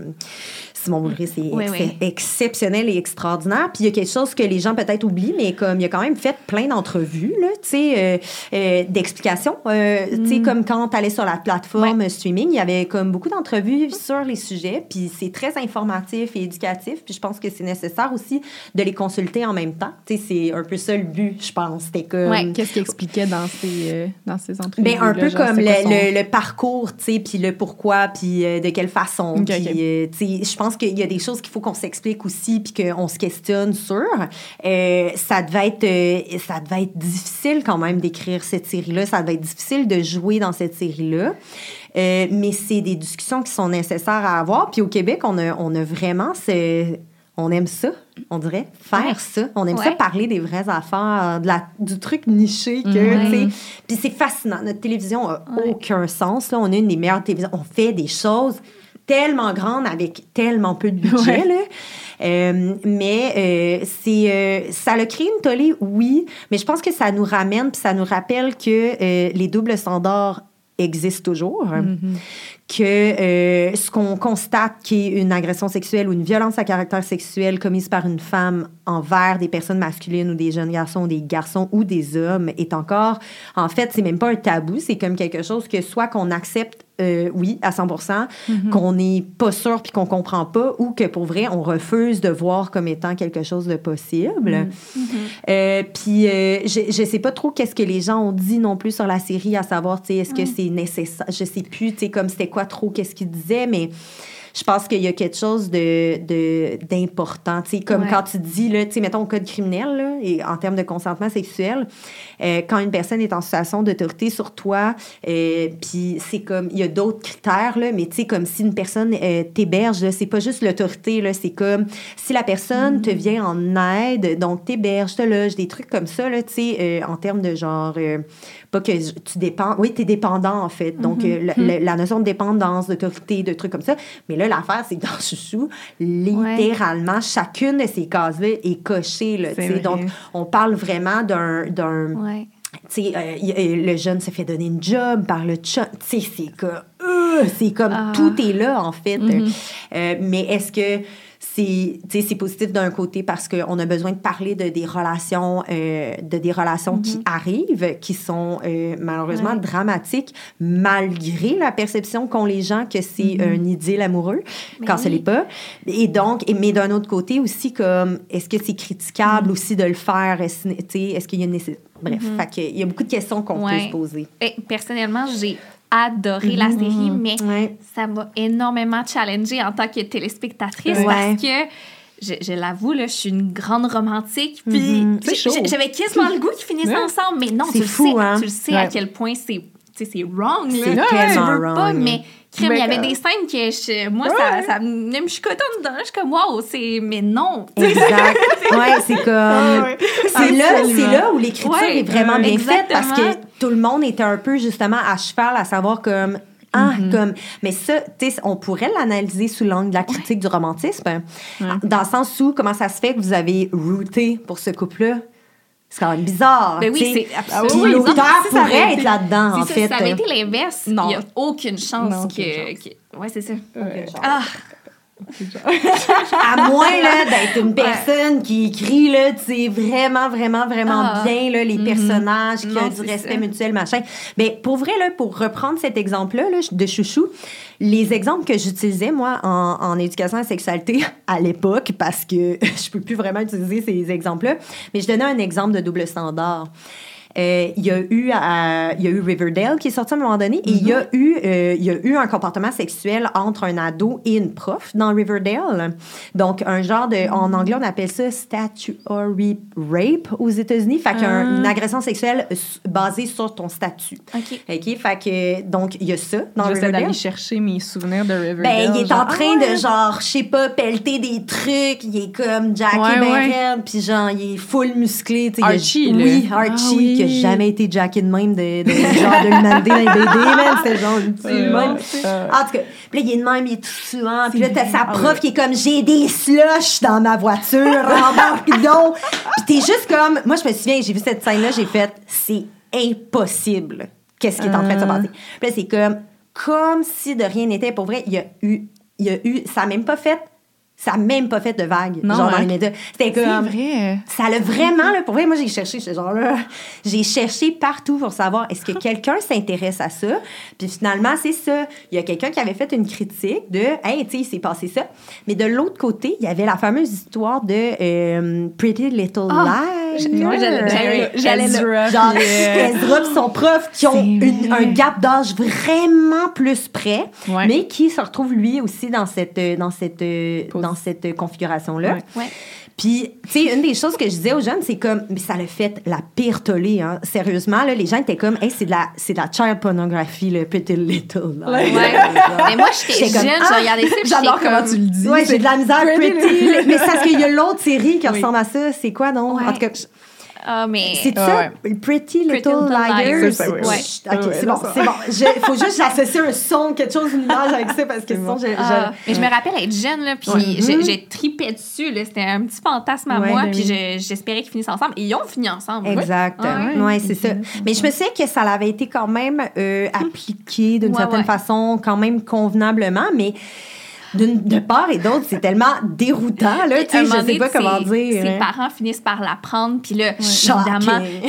Simon Boulris, c'est Oui, ex- oui. exceptionnel et extraordinaire. Puis il y a quelque chose que les gens peut-être oublient, mais comme il a quand même fait plein d'entrevues, tu sais, euh, euh, d'explications. Euh, Tu Mm. sais, comme quand tu allais sur la plateforme streaming, il y avait comme beaucoup d'entrevues sur les sujets. Puis c'est très informatif et éducatif. Puis je pense que c'est nécessaire aussi de les consulter en même temps. Tu sais, c'est un peu ça le but, je pense. C'était comme. Ouais. Qu'est-ce qu'il expliquait dans ces, euh, dans ces entrevues? Ben, un peu comme le, le, le- le parcours, tu sais, puis le pourquoi, puis euh, de quelle façon. Puis, tu sais, je pense qu'il y a des choses qu'il faut qu'on s'explique aussi, puis qu'on se questionne sur. Euh, ça, devait être, euh, ça devait être difficile quand même d'écrire cette série-là. Ça devait être difficile de jouer dans cette série-là. Euh, mais c'est des discussions qui sont nécessaires à avoir. Puis au Québec, on a, on a vraiment... ce- on aime ça, on dirait, faire Ouais. ça. On aime ça parler des vraies affaires, de la, du truc niché que, Ouais. tu sais, puis c'est fascinant. Notre télévision a Ouais. aucun sens. Là. On a une des meilleures télévisions. On fait des choses tellement grande avec tellement peu de budget, Ouais. là. Euh, mais euh, c'est euh, ça a créé une tollée, oui, mais je pense que ça nous ramène puis ça nous rappelle que les doubles standards existent toujours, que euh, ce qu'on constate qui est une agression sexuelle ou une violence à caractère sexuel commise par une femme envers des personnes masculines ou des jeunes garçons ou des garçons ou des hommes est encore, en fait, c'est même pas un tabou, c'est comme quelque chose que soit qu'on accepte euh, oui, à 100% qu'on n'est pas sûr puis qu'on comprend pas, ou que pour vrai, on refuse de voir comme étant quelque chose de possible. Euh, puis euh, je, je sais pas trop qu'est-ce que les gens ont dit non plus sur la série, à savoir, tu sais, est-ce que c'est nécessaire? Je sais plus, tu sais, comme c'était quoi trop, qu'est-ce qu'ils disaient, mais je pense qu'il y a quelque chose de, de, d'important. Tu sais, comme Ouais. quand tu dis, là, tu sais, mettons, au code criminel, là, et en termes de consentement sexuel, euh, quand une personne est en situation d'autorité sur toi, euh, puis c'est comme, il y a d'autres critères, là, mais tu sais, comme si une personne euh, t'héberge, là, c'est pas juste l'autorité, là, c'est comme si la personne te vient en aide, donc t'héberge, te loge, des trucs comme ça, là, tu sais, euh, en termes de genre, euh, pas que tu dépends, oui, t'es dépendant, en fait, donc euh, la, la- la notion de dépendance, d'autorité, de trucs comme ça, mais là, l'affaire, c'est que dans Chouchou, littéralement, chacune de ces cases-là est cochée, là, tu vrai. donc on parle vraiment d'un... Ouais. tu sais, euh, euh, le jeune se fait donner une job par le chum. Tu sais, c'est comme, euh, c'est comme Ah. tout est là en fait. Euh, mais est-ce que c'est, positif d'un côté parce qu'on a besoin de parler de des relations, euh, de des relations qui arrivent, qui sont euh, malheureusement Ouais. dramatiques, malgré la perception qu'ont les gens que c'est un idylle amoureux, Mais quand ce l'est pas. Et donc, et- mais d'un autre côté aussi, comme, est-ce que c'est critiquable aussi de le faire? Est-ce, est-ce qu'il y a une nécessité? Bref, il y a beaucoup de questions qu'on peut se poser. Et personnellement, j'ai adoré la série, mais Ouais. ça m'a énormément challengée en tant que téléspectatrice Ouais. parce que, je, je l'avoue, là, je suis une grande romantique. Puis Mhm. C'est j'ai- j'avais quasiment le goût qu'ils finissent Ouais. ensemble, mais non, C'est tu le fou, sais, hein? tu le sais à quel point c'est c'est wrong. C'est là. tellement tu veux pas, wrong. mais il y avait euh, des scènes que je- moi, ça, ça me me chicotait en dedans. Je suis comme, wow, c'est. Mais non. Exact. ouais, c'est comme. Absolument. c'est là où l'écriture Ouais, est vraiment bien faite parce que tout le monde était un peu justement à cheval à savoir comme. Ah, Mm-hmm. comme, mais ça, tu sais, on pourrait l'analyser sous l'angle de la critique du romantisme, dans le sens où comment ça se fait que vous avez routé pour ce couple-là? C'est quand même bizarre. Ben oui, c'est absolument Puis l'auteur avait pourrait été- être là-dedans, en fait. si ça avait été l'inverse, il n'y a aucune chance Non, que, aucune chance. que- Ouais, c'est ça. Ouais. Ah, À moins là, d'être une personne qui écrit là, tu vraiment, vraiment, vraiment Ah. bien là, les personnages, qui Non, ont du respect ça. mutuel, machin. Mais pour vrai, là, pour reprendre cet exemple-là là, de chouchou, les exemples que j'utilisais, moi, en, en éducation à la sexualité à l'époque, parce que je peux plus vraiment utiliser ces exemples-là, mais je donnais un exemple de double standard. Euh, il y a eu euh, il y a eu Riverdale qui est sorti à un moment donné et il y a eu euh, il y a eu un comportement sexuel entre un ado et une prof dans Riverdale donc un genre de en anglais on appelle ça statutory rape aux États-Unis fait qu'une agression sexuelle basée sur ton statut OK. ok fait que donc il y a ça dans J'essaie d'aller chercher mes souvenirs de Riverdale. ben, il est genre, en train ah ouais. de, genre, je sais pas, pelleter des trucs. Il est comme Jackie Ouais, ben ouais. puis genre, il est full musclé. il a- Archie, là. Oui, Ah Archie, oui. qui a jamais été Jackie de même de, de genre de l'humanité dans les BD, man. C'était genre même. euh, En tout cas, puis là, il est de même, il est tout suant. Puis là, t'as sa Ah prof ouais. qui est comme, j'ai des slushs dans ma voiture, embarque donc. Puis t'es juste comme, moi, je me souviens, j'ai vu cette scène-là, j'ai fait, c'est impossible. Qu'est-ce qui est en train de se Ah. passer? Puis là, c'est comme, comme si de rien n'était. Pour vrai, il y a eu, il y a eu, ça n'a même pas fait, ça a même pas fait de vague, Non, genre dans hein? les médias. C'était C'est comme, vrai. ça l'a vraiment, là, pour vrai, moi, j'ai cherché, ce genre-là. J'ai cherché partout pour savoir est-ce que quelqu'un s'intéresse à ça? Puis finalement, c'est ça. Il y a quelqu'un qui avait fait une critique de Hey, tu sais, il s'est passé ça. Mais de l'autre côté, il y avait la fameuse histoire de euh, Pretty Little Lies. moi, j'allais- Genre, Ezra et son prof qui ont une- un gap d'âge vraiment plus près, Ouais. mais qui se retrouve lui aussi dans cette, euh, dans cette, euh, dans cette configuration-là. Ouais. Ouais. Puis, tu sais, une des choses que je disais aux jeunes, c'est comme, mais ça l'a fait la pire tollée, hein. Sérieusement, là, les gens étaient comme, hey, c'est de la, c'est de la child pornography, le Pretty Little. Ouais. Mais moi, j'étais jeune, ah, ça. J'adore comment comme- tu le dis. Ouais, j'ai de la misère Pretty Pretty. Mais c'est parce qu'il y a l'autre série qui Oui. ressemble à ça. C'est quoi, non? Ouais. En tout cas, Ah, mais. C'est ça, ouais. Pretty Little, Pretty Little Liars. Liars, C'est ça, oui, oui. Ouais. Chut, Ok, c'est bon, c'est bon. Il faut juste que j'associe un son, quelque chose, une image avec ça, parce que sinon, je... Ah, je- mais je me rappelle être jeune, là, puis Ouais. j'ai j'ai tripé dessus, là. C'était un petit fantasme à Ouais, moi, ben puis oui. je- j'espérais qu'ils finissent ensemble. Et ils ont fini ensemble. Exact. Ah ouais, ouais. c'est ça. Mais je me souviens que ça avait été quand même euh, appliqué d'une Ouais, certaine ouais. façon, quand même convenablement, mais de part et d'autre, c'est tellement déroutant, là, tu sais, je sais pas comment ses- dire. Ses hein. parents finissent par la prendre, puis là, évidemment,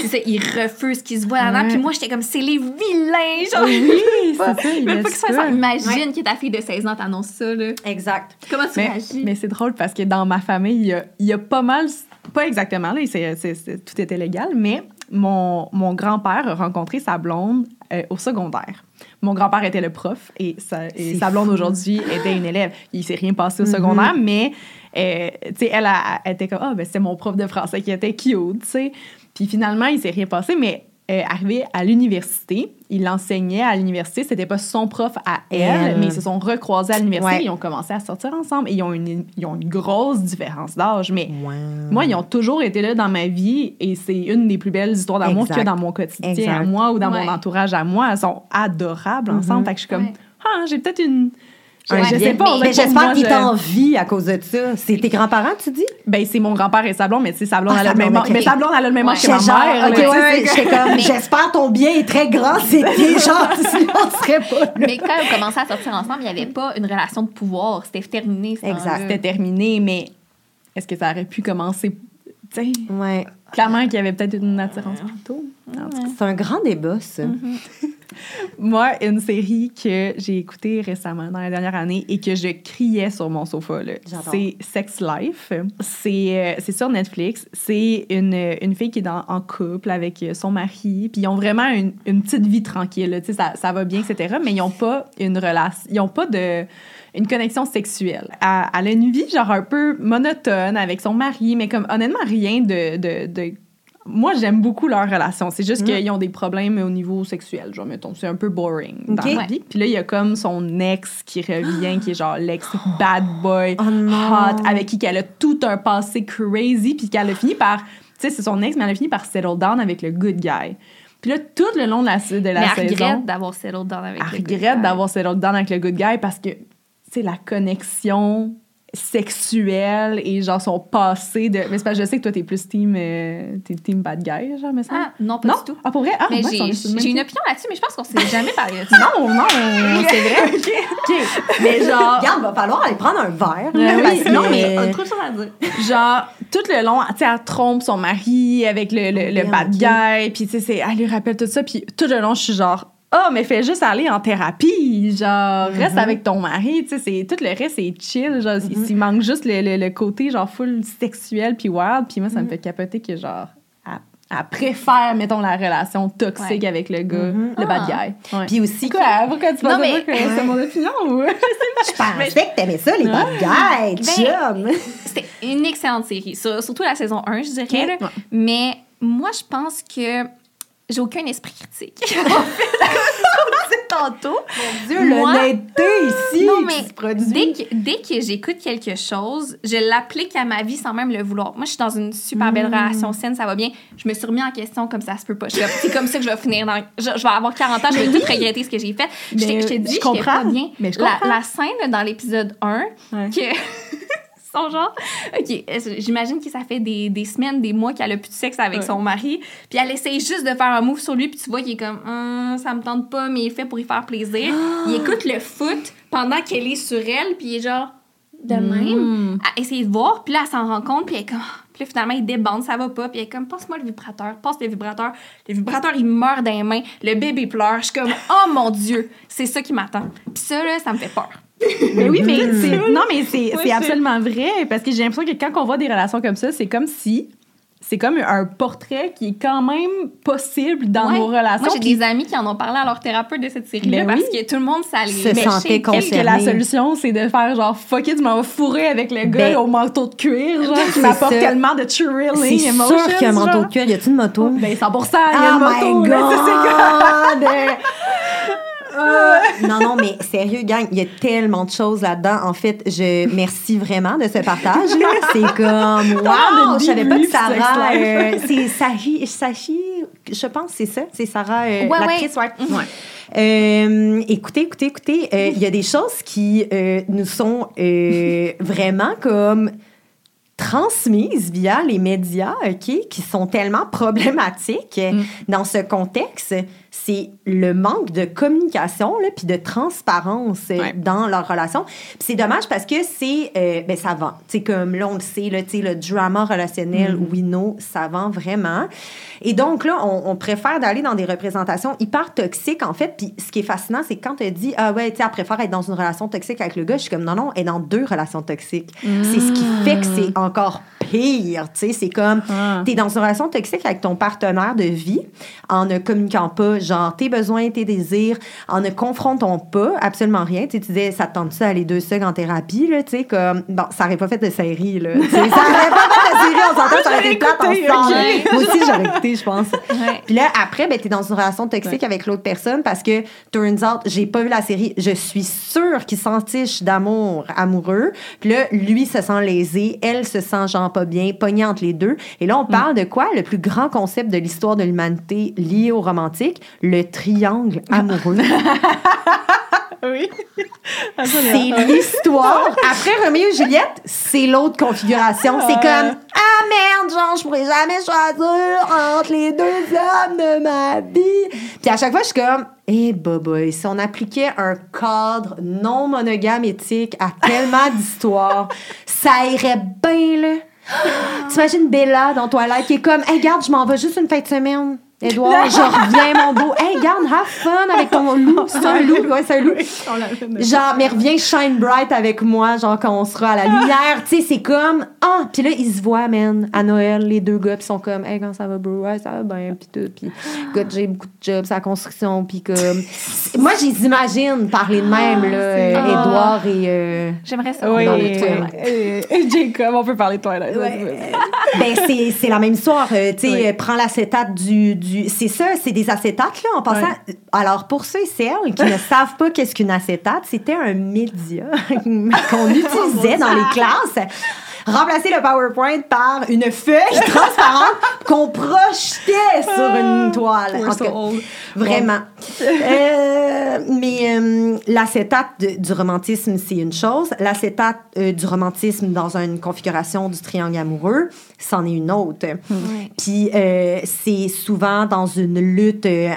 ça, ils refusent qu'ils se voient là-dedans. Puis moi, j'étais comme, c'est les vilains, genre. Oui, c'est ça. il Même met pas que ça. Imagine que ta fille de 16 ans t'annonce ça, là. Exact. Comment tu Mais, réagis? mais c'est drôle parce que dans ma famille, il y a, il y a pas mal, pas exactement, là, tout était légal, mais mon, mon grand-père a rencontré sa blonde euh, au secondaire. Mon grand-père était le prof et sa, et C'est sa blonde aujourd'hui était une élève. Il s'est rien passé au secondaire, mais euh, elle, a- elle était comme, ah, ben c'était mon prof de français qui était cute, tu sais. Puis finalement, il s'est rien passé, mais euh, arrivé à l'université, il enseignait à l'université, c'était pas son prof à elle, Elle. mais ils se sont recroisés à l'université, Ouais. ils ont commencé à sortir ensemble et ils ont une, ils ont une grosse différence d'âge, mais Wow. moi, ils ont toujours été là dans ma vie et c'est une des plus belles histoires d'amour qu'il y a dans mon quotidien Exact. à moi ou dans Ouais. mon entourage à moi. Elles sont adorables ensemble. Fait que je suis comme, Ouais. ah, j'ai peut-être une. Je, sais pas. Mais j'espère qu'il t'en vie à cause de ça. C'est tes grands-parents, tu dis? Ben, c'est mon grand-père et sa blonde, mais tu sais, sa blonde, Ah, elle a le même âge. Mais sa blonde, elle a le même Ouais. âge que ma mère. j'espère ton bien est très grand, c'était genre, sinon on serait pas là. Mais quand ils ont commencé à sortir ensemble, il n'y avait pas une relation de pouvoir. C'était terminé. Exact. C'était terminé, mais est-ce que ça aurait pu commencer? Tu sais, Ouais. Clairement qu'il y avait peut-être une attirance plus tôt. En tout cas. C'est un grand débat, ça. Moi, une série que j'ai écoutée récemment, dans la dernière année, et que je criais sur mon sofa, c'est Sex Life. C'est euh, c'est sur Netflix. C'est une, une fille qui est dans- en couple avec son mari, puis ils ont vraiment une, une petite vie tranquille. là, tu sais, ça, ça va bien, etc. Mais ils n'ont pas une relation, ils n'ont pas de une connexion sexuelle. Elle, elle a une vie genre un peu monotone avec son mari, mais comme honnêtement rien de, de, de moi, j'aime beaucoup leur relation. C'est juste Mm. qu'ils ont des problèmes au niveau sexuel. Genre, mettons, c'est un peu boring dans la vie. Puis là, il y a comme son ex qui revient, qui est genre l'ex bad boy, Oh hot, avec qui qu'elle a tout un passé crazy, puis qu'elle a fini par... Tu sais, c'est son ex, mais elle a fini par settle down avec le good guy. Puis là, tout le long de la, de la Mais elle saison... regrette d'avoir settled down avec Elle le good regrette guy. d'avoir settled down avec le good guy parce que, sais, la connexion sexuelle et genre son passé de... Mais c'est parce que je sais que toi, t'es plus team, euh, t'es team bad guy, genre, me semble. Ah, non, pas non? du tout. Ah, pour vrai? Ah, Mais ouais, j'ai une opinion là-dessus, mais je pense qu'on s'est jamais parlé de ça. Non, non, c'est vrai. OK. Mais genre... Regarde, va falloir aller prendre un verre. Oui, que- non, mais On a trop de choses à dire. genre tout le long tu sais elle trompe son mari avec le, le, le Ok, bad guy puis tu sais c'est- elle lui rappelle tout ça puis tout le long je suis genre oh mais fais juste aller en thérapie genre reste Mhm. avec ton mari tu sais c'est tout le reste c'est chill genre il- il manque juste le, le, le côté genre full sexuel puis wild puis moi ça me fait capoter que genre elle, préfère mettons la relation toxique Ouais. avec le gars le bad Ah. guy ouais. Puis aussi, quoi pourquoi tu penses mais- que c'est mon opinion ou? Je pensais que t'aimais ça, les bad guys, Ben. C'était une excellente série, surtout la saison 1, je dirais. Ouais. Mais moi, je pense que j'ai aucun esprit critique. tantôt. Dieu, Moi- l'honnêteté ici Non, qui se produit. dès que, dès que j'écoute quelque chose, je l'applique à ma vie sans même le vouloir. Moi, je suis dans une super belle relation saine, ça va bien. Je me suis remis en question comme ça se peut pas. C'est comme ça que je vais finir dans. Je, je vais avoir 40 ans, je vais tout regretter ce que j'ai fait. Je t'ai Mais je t'ai dit, je comprends, pas bien. mais je la, comprends. la scène dans l'épisode 1, Ouais. que. son genre. OK, j'imagine que ça fait des, des semaines, des mois qu'elle a plus de sexe avec Ouais. son mari. Puis elle essaye juste de faire un move sur lui. Puis tu vois qu'il est comme, Hum, ça me tente pas, mais il fait pour y faire plaisir. Il écoute le foot pendant qu'elle est sur elle. Puis il est genre, de même, à essayer de voir. Puis là, elle s'en rend compte. Puis elle est comme, Ah. puis là, finalement, il débande, ça va pas. Puis elle est comme, passe-moi le vibrateur, passe le vibrateur. Le vibrateur, il meurt dans les mains. Le bébé pleure. Je suis comme, oh mon Dieu, c'est ça qui m'attend. Puis ça, là, ça me fait peur. Mais oui, mais c'est non, mais c'est Ouais, c'est c'est- absolument vrai parce que j'ai l'impression que quand on voit des relations comme ça, c'est comme si c'est comme un portrait qui est quand même possible dans Ouais. nos relations. Moi, j'ai des amis qui en ont parlé à leur thérapeute de cette série-là Ben parce que tout le monde, les Se Mais sentait chez- con- Qu'est-ce que la concerné. solution, c'est de faire genre fuck it, tu m'en vas fourrer avec le gars Ben, au manteau de cuir, genre qui c'est m'apporte ça. tellement de thrilling C'est emotions. sûr qu'il y a un manteau de cuir. Y a-tu une moto? Ben 100 il y a oh une moto. my là, c'est- c'est comme- God! Euh, non, non, mais sérieux, gang, il y a tellement de choses là-dedans. En fait, je merci vraiment de ce partage. C'est comme, wow, je savais pas que Sarah, euh, c'est Sahi, Sahi, je pense, c'est ça, c'est Sarah, euh, Ouais, l'actrice, ouais. Ouais. Euh, écoutez, écoutez, écoutez, euh, il y a des choses qui euh, nous sont vraiment comme transmises via les médias, OK, qui sont tellement problématiques euh, dans ce contexte, c'est le manque de communication puis de transparence euh, Ouais. dans leur relation. C'est dommage parce que c'est euh, ben ça vend. Sais comme là on le sait là, le drama relationnel oui non, ça vend vraiment. Et donc là on, on préfère d'aller dans des représentations hyper toxiques en fait. Puis ce qui est fascinant c'est quand tu dis ah ouais, tu elle préfère être dans une relation toxique avec le gars, je suis comme non non, elle est dans deux relations toxiques. C'est ce qui fait que c'est encore tu sais, c'est comme Ah. t'es dans une relation toxique avec ton partenaire de vie en ne communiquant pas genre tes besoins, tes désirs, en ne confrontant pas absolument rien. Tu sais, tu disais, ça te tente-tu d'aller deux secondes en thérapie, là, tu sais, comme, bon, ça aurait pas fait de série, là. Tu ça aurait pas fait de série, on s'entend, ça aurait été plate ensemble. ok. Moi aussi, j'aurais écouté, je pense. Ouais. Puis là, après, ben, t'es dans une relation toxique avec l'autre personne parce que, turns out, j'ai pas vu la série, je suis sûre qu'il s'entiche d'amour amoureux. Puis là, lui se sent lésé, elle se sent genre pas bien, pognée entre les deux. Et là, on parle de quoi? Le plus grand concept de l'histoire de l'humanité lié au romantique, le triangle amoureux. Oui. C'est l'histoire. Après Roméo et Juliette, c'est l'autre configuration. C'est comme Ah merde, genre, je pourrais jamais choisir entre les deux hommes de ma vie. Puis à chaque fois, je suis comme Eh, boboy, si on appliquait un cadre non monogame éthique à tellement d'histoires, ça irait bien, là. T'imagines Bella dans Twilight qui est comme Hey, garde, je m'en vais juste une fin de semaine. Edouard, je reviens, mon beau. Hey, garde, have fun avec ton loup. C'est un loup, ouais, c'est un loup. Genre, mais reviens shine bright avec moi, genre quand on sera à la lumière. tu sais, c'est comme. Ah, puis là, ils se voient, man, à Noël, les deux gars, ils sont comme, hey, quand ça va, bro? Ouais, ça va bien, puis tout. Puis, écoute, j'ai beaucoup de jobs, c'est la construction, puis comme. Moi, je les imagine parler de même, là, euh, Ah. Édouard et. euh, J'aimerais ça. Oui, dans le Twilight. euh, Jacob, on peut parler de Twilight. ben, c'est, c'est la même histoire. tu sais, Oui. prends l'acétate du, du. C'est ça, c'est des acétates, là, en passant. Alors, pour ceux et celles qui ne savent pas qu'est-ce qu'une acétate, c'était un média qu'on utilisait dans les classes. Remplacer le PowerPoint par une feuille transparente qu'on projetait sur une toile. We're En tout cas. Vraiment. Euh, mais euh, l'acétate du romantisme, c'est une chose. L'acétate euh, du romantisme dans une configuration du triangle amoureux, c'en est une autre. Puis euh, c'est souvent dans une lutte euh,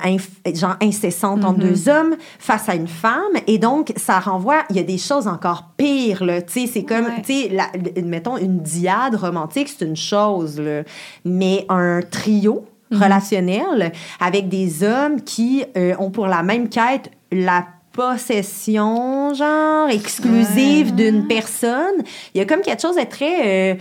genre incessante entre deux hommes face à une femme. Et donc, ça renvoie, il y a des choses encore pires. là. Tu sais, c'est comme, Ouais. tu sais, mettons, une diade romantique, c'est une chose. là. Mais un trio relationnel avec des hommes qui euh, ont pour la même quête la possession, genre, exclusive d'une personne. Il y a comme quelque chose de très, euh,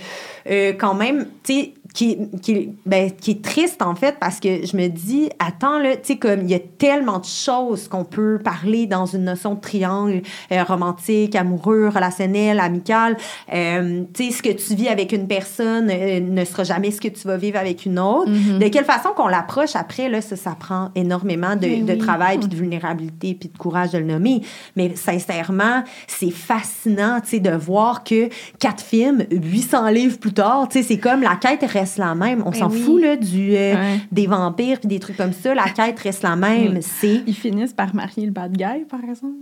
euh, quand même, tu sais, qui, qui, ben, qui est triste, en fait, parce que je me dis, attends, là, tu sais, comme, il y a tellement de choses qu'on peut parler dans une notion de triangle euh, romantique, amoureux, relationnel, amical. Euh, tu sais, ce que tu vis avec une personne euh, ne sera jamais ce que tu vas vivre avec une autre. De quelle façon qu'on l'approche après, là, ça, ça prend énormément de, oui. travail, puis de vulnérabilité, puis de courage de le nommer. Mais sincèrement, c'est fascinant, tu sais, de voir que quatre films, 800 livres plus tard, tu sais, c'est comme la quête reste la même. On Ben s'en oui. fout, là, du, euh, Ouais. des vampires, puis des trucs comme ça. La quête reste la même. Mm. C'est Ils finissent par marier le bad guy, par exemple.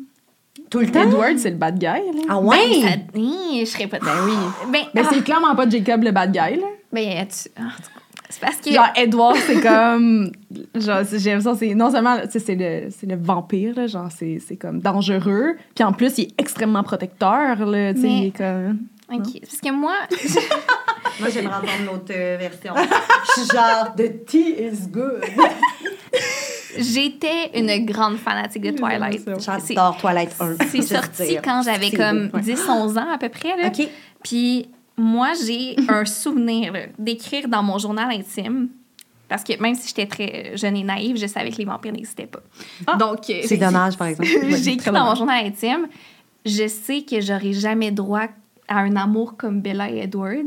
tout le temps? Edward, c'est le bad guy, là. Ah Ben, ouais? ça- Hi, je serais pas. Ben oui. Ben, Mais ah, c'est clairement pas Jacob le bad guy, là. ben, tu- ah, cas, c'est parce que. Genre, Edward, c'est comme. Genre, c'est- j'ai l'impression que c'est. Non seulement, tu sais, c'est le, c'est le vampire, là. Genre, c'est, c'est comme dangereux. Puis en plus, il est extrêmement protecteur, là. Tu sais, Mais- il est comme. Ok. Parce que moi, Moi, j'aimerais entendre l'autre euh, version. Je suis genre, the tea is good. j'étais une grande fanatique de Twilight. C'est- J'adore Twilight 1. C'est sorti dire. quand j'avais comme beau. 10-11 ans à peu près. Là. OK. Puis moi, j'ai un souvenir d'écrire dans mon journal intime. Parce que même si j'étais très jeune et naïve, je savais que les vampires n'existaient pas. Donc, euh, C'est dommage, par exemple. j'ai écrit dans mon journal intime, je sais que j'aurai jamais droit à un amour comme Bella et Edward.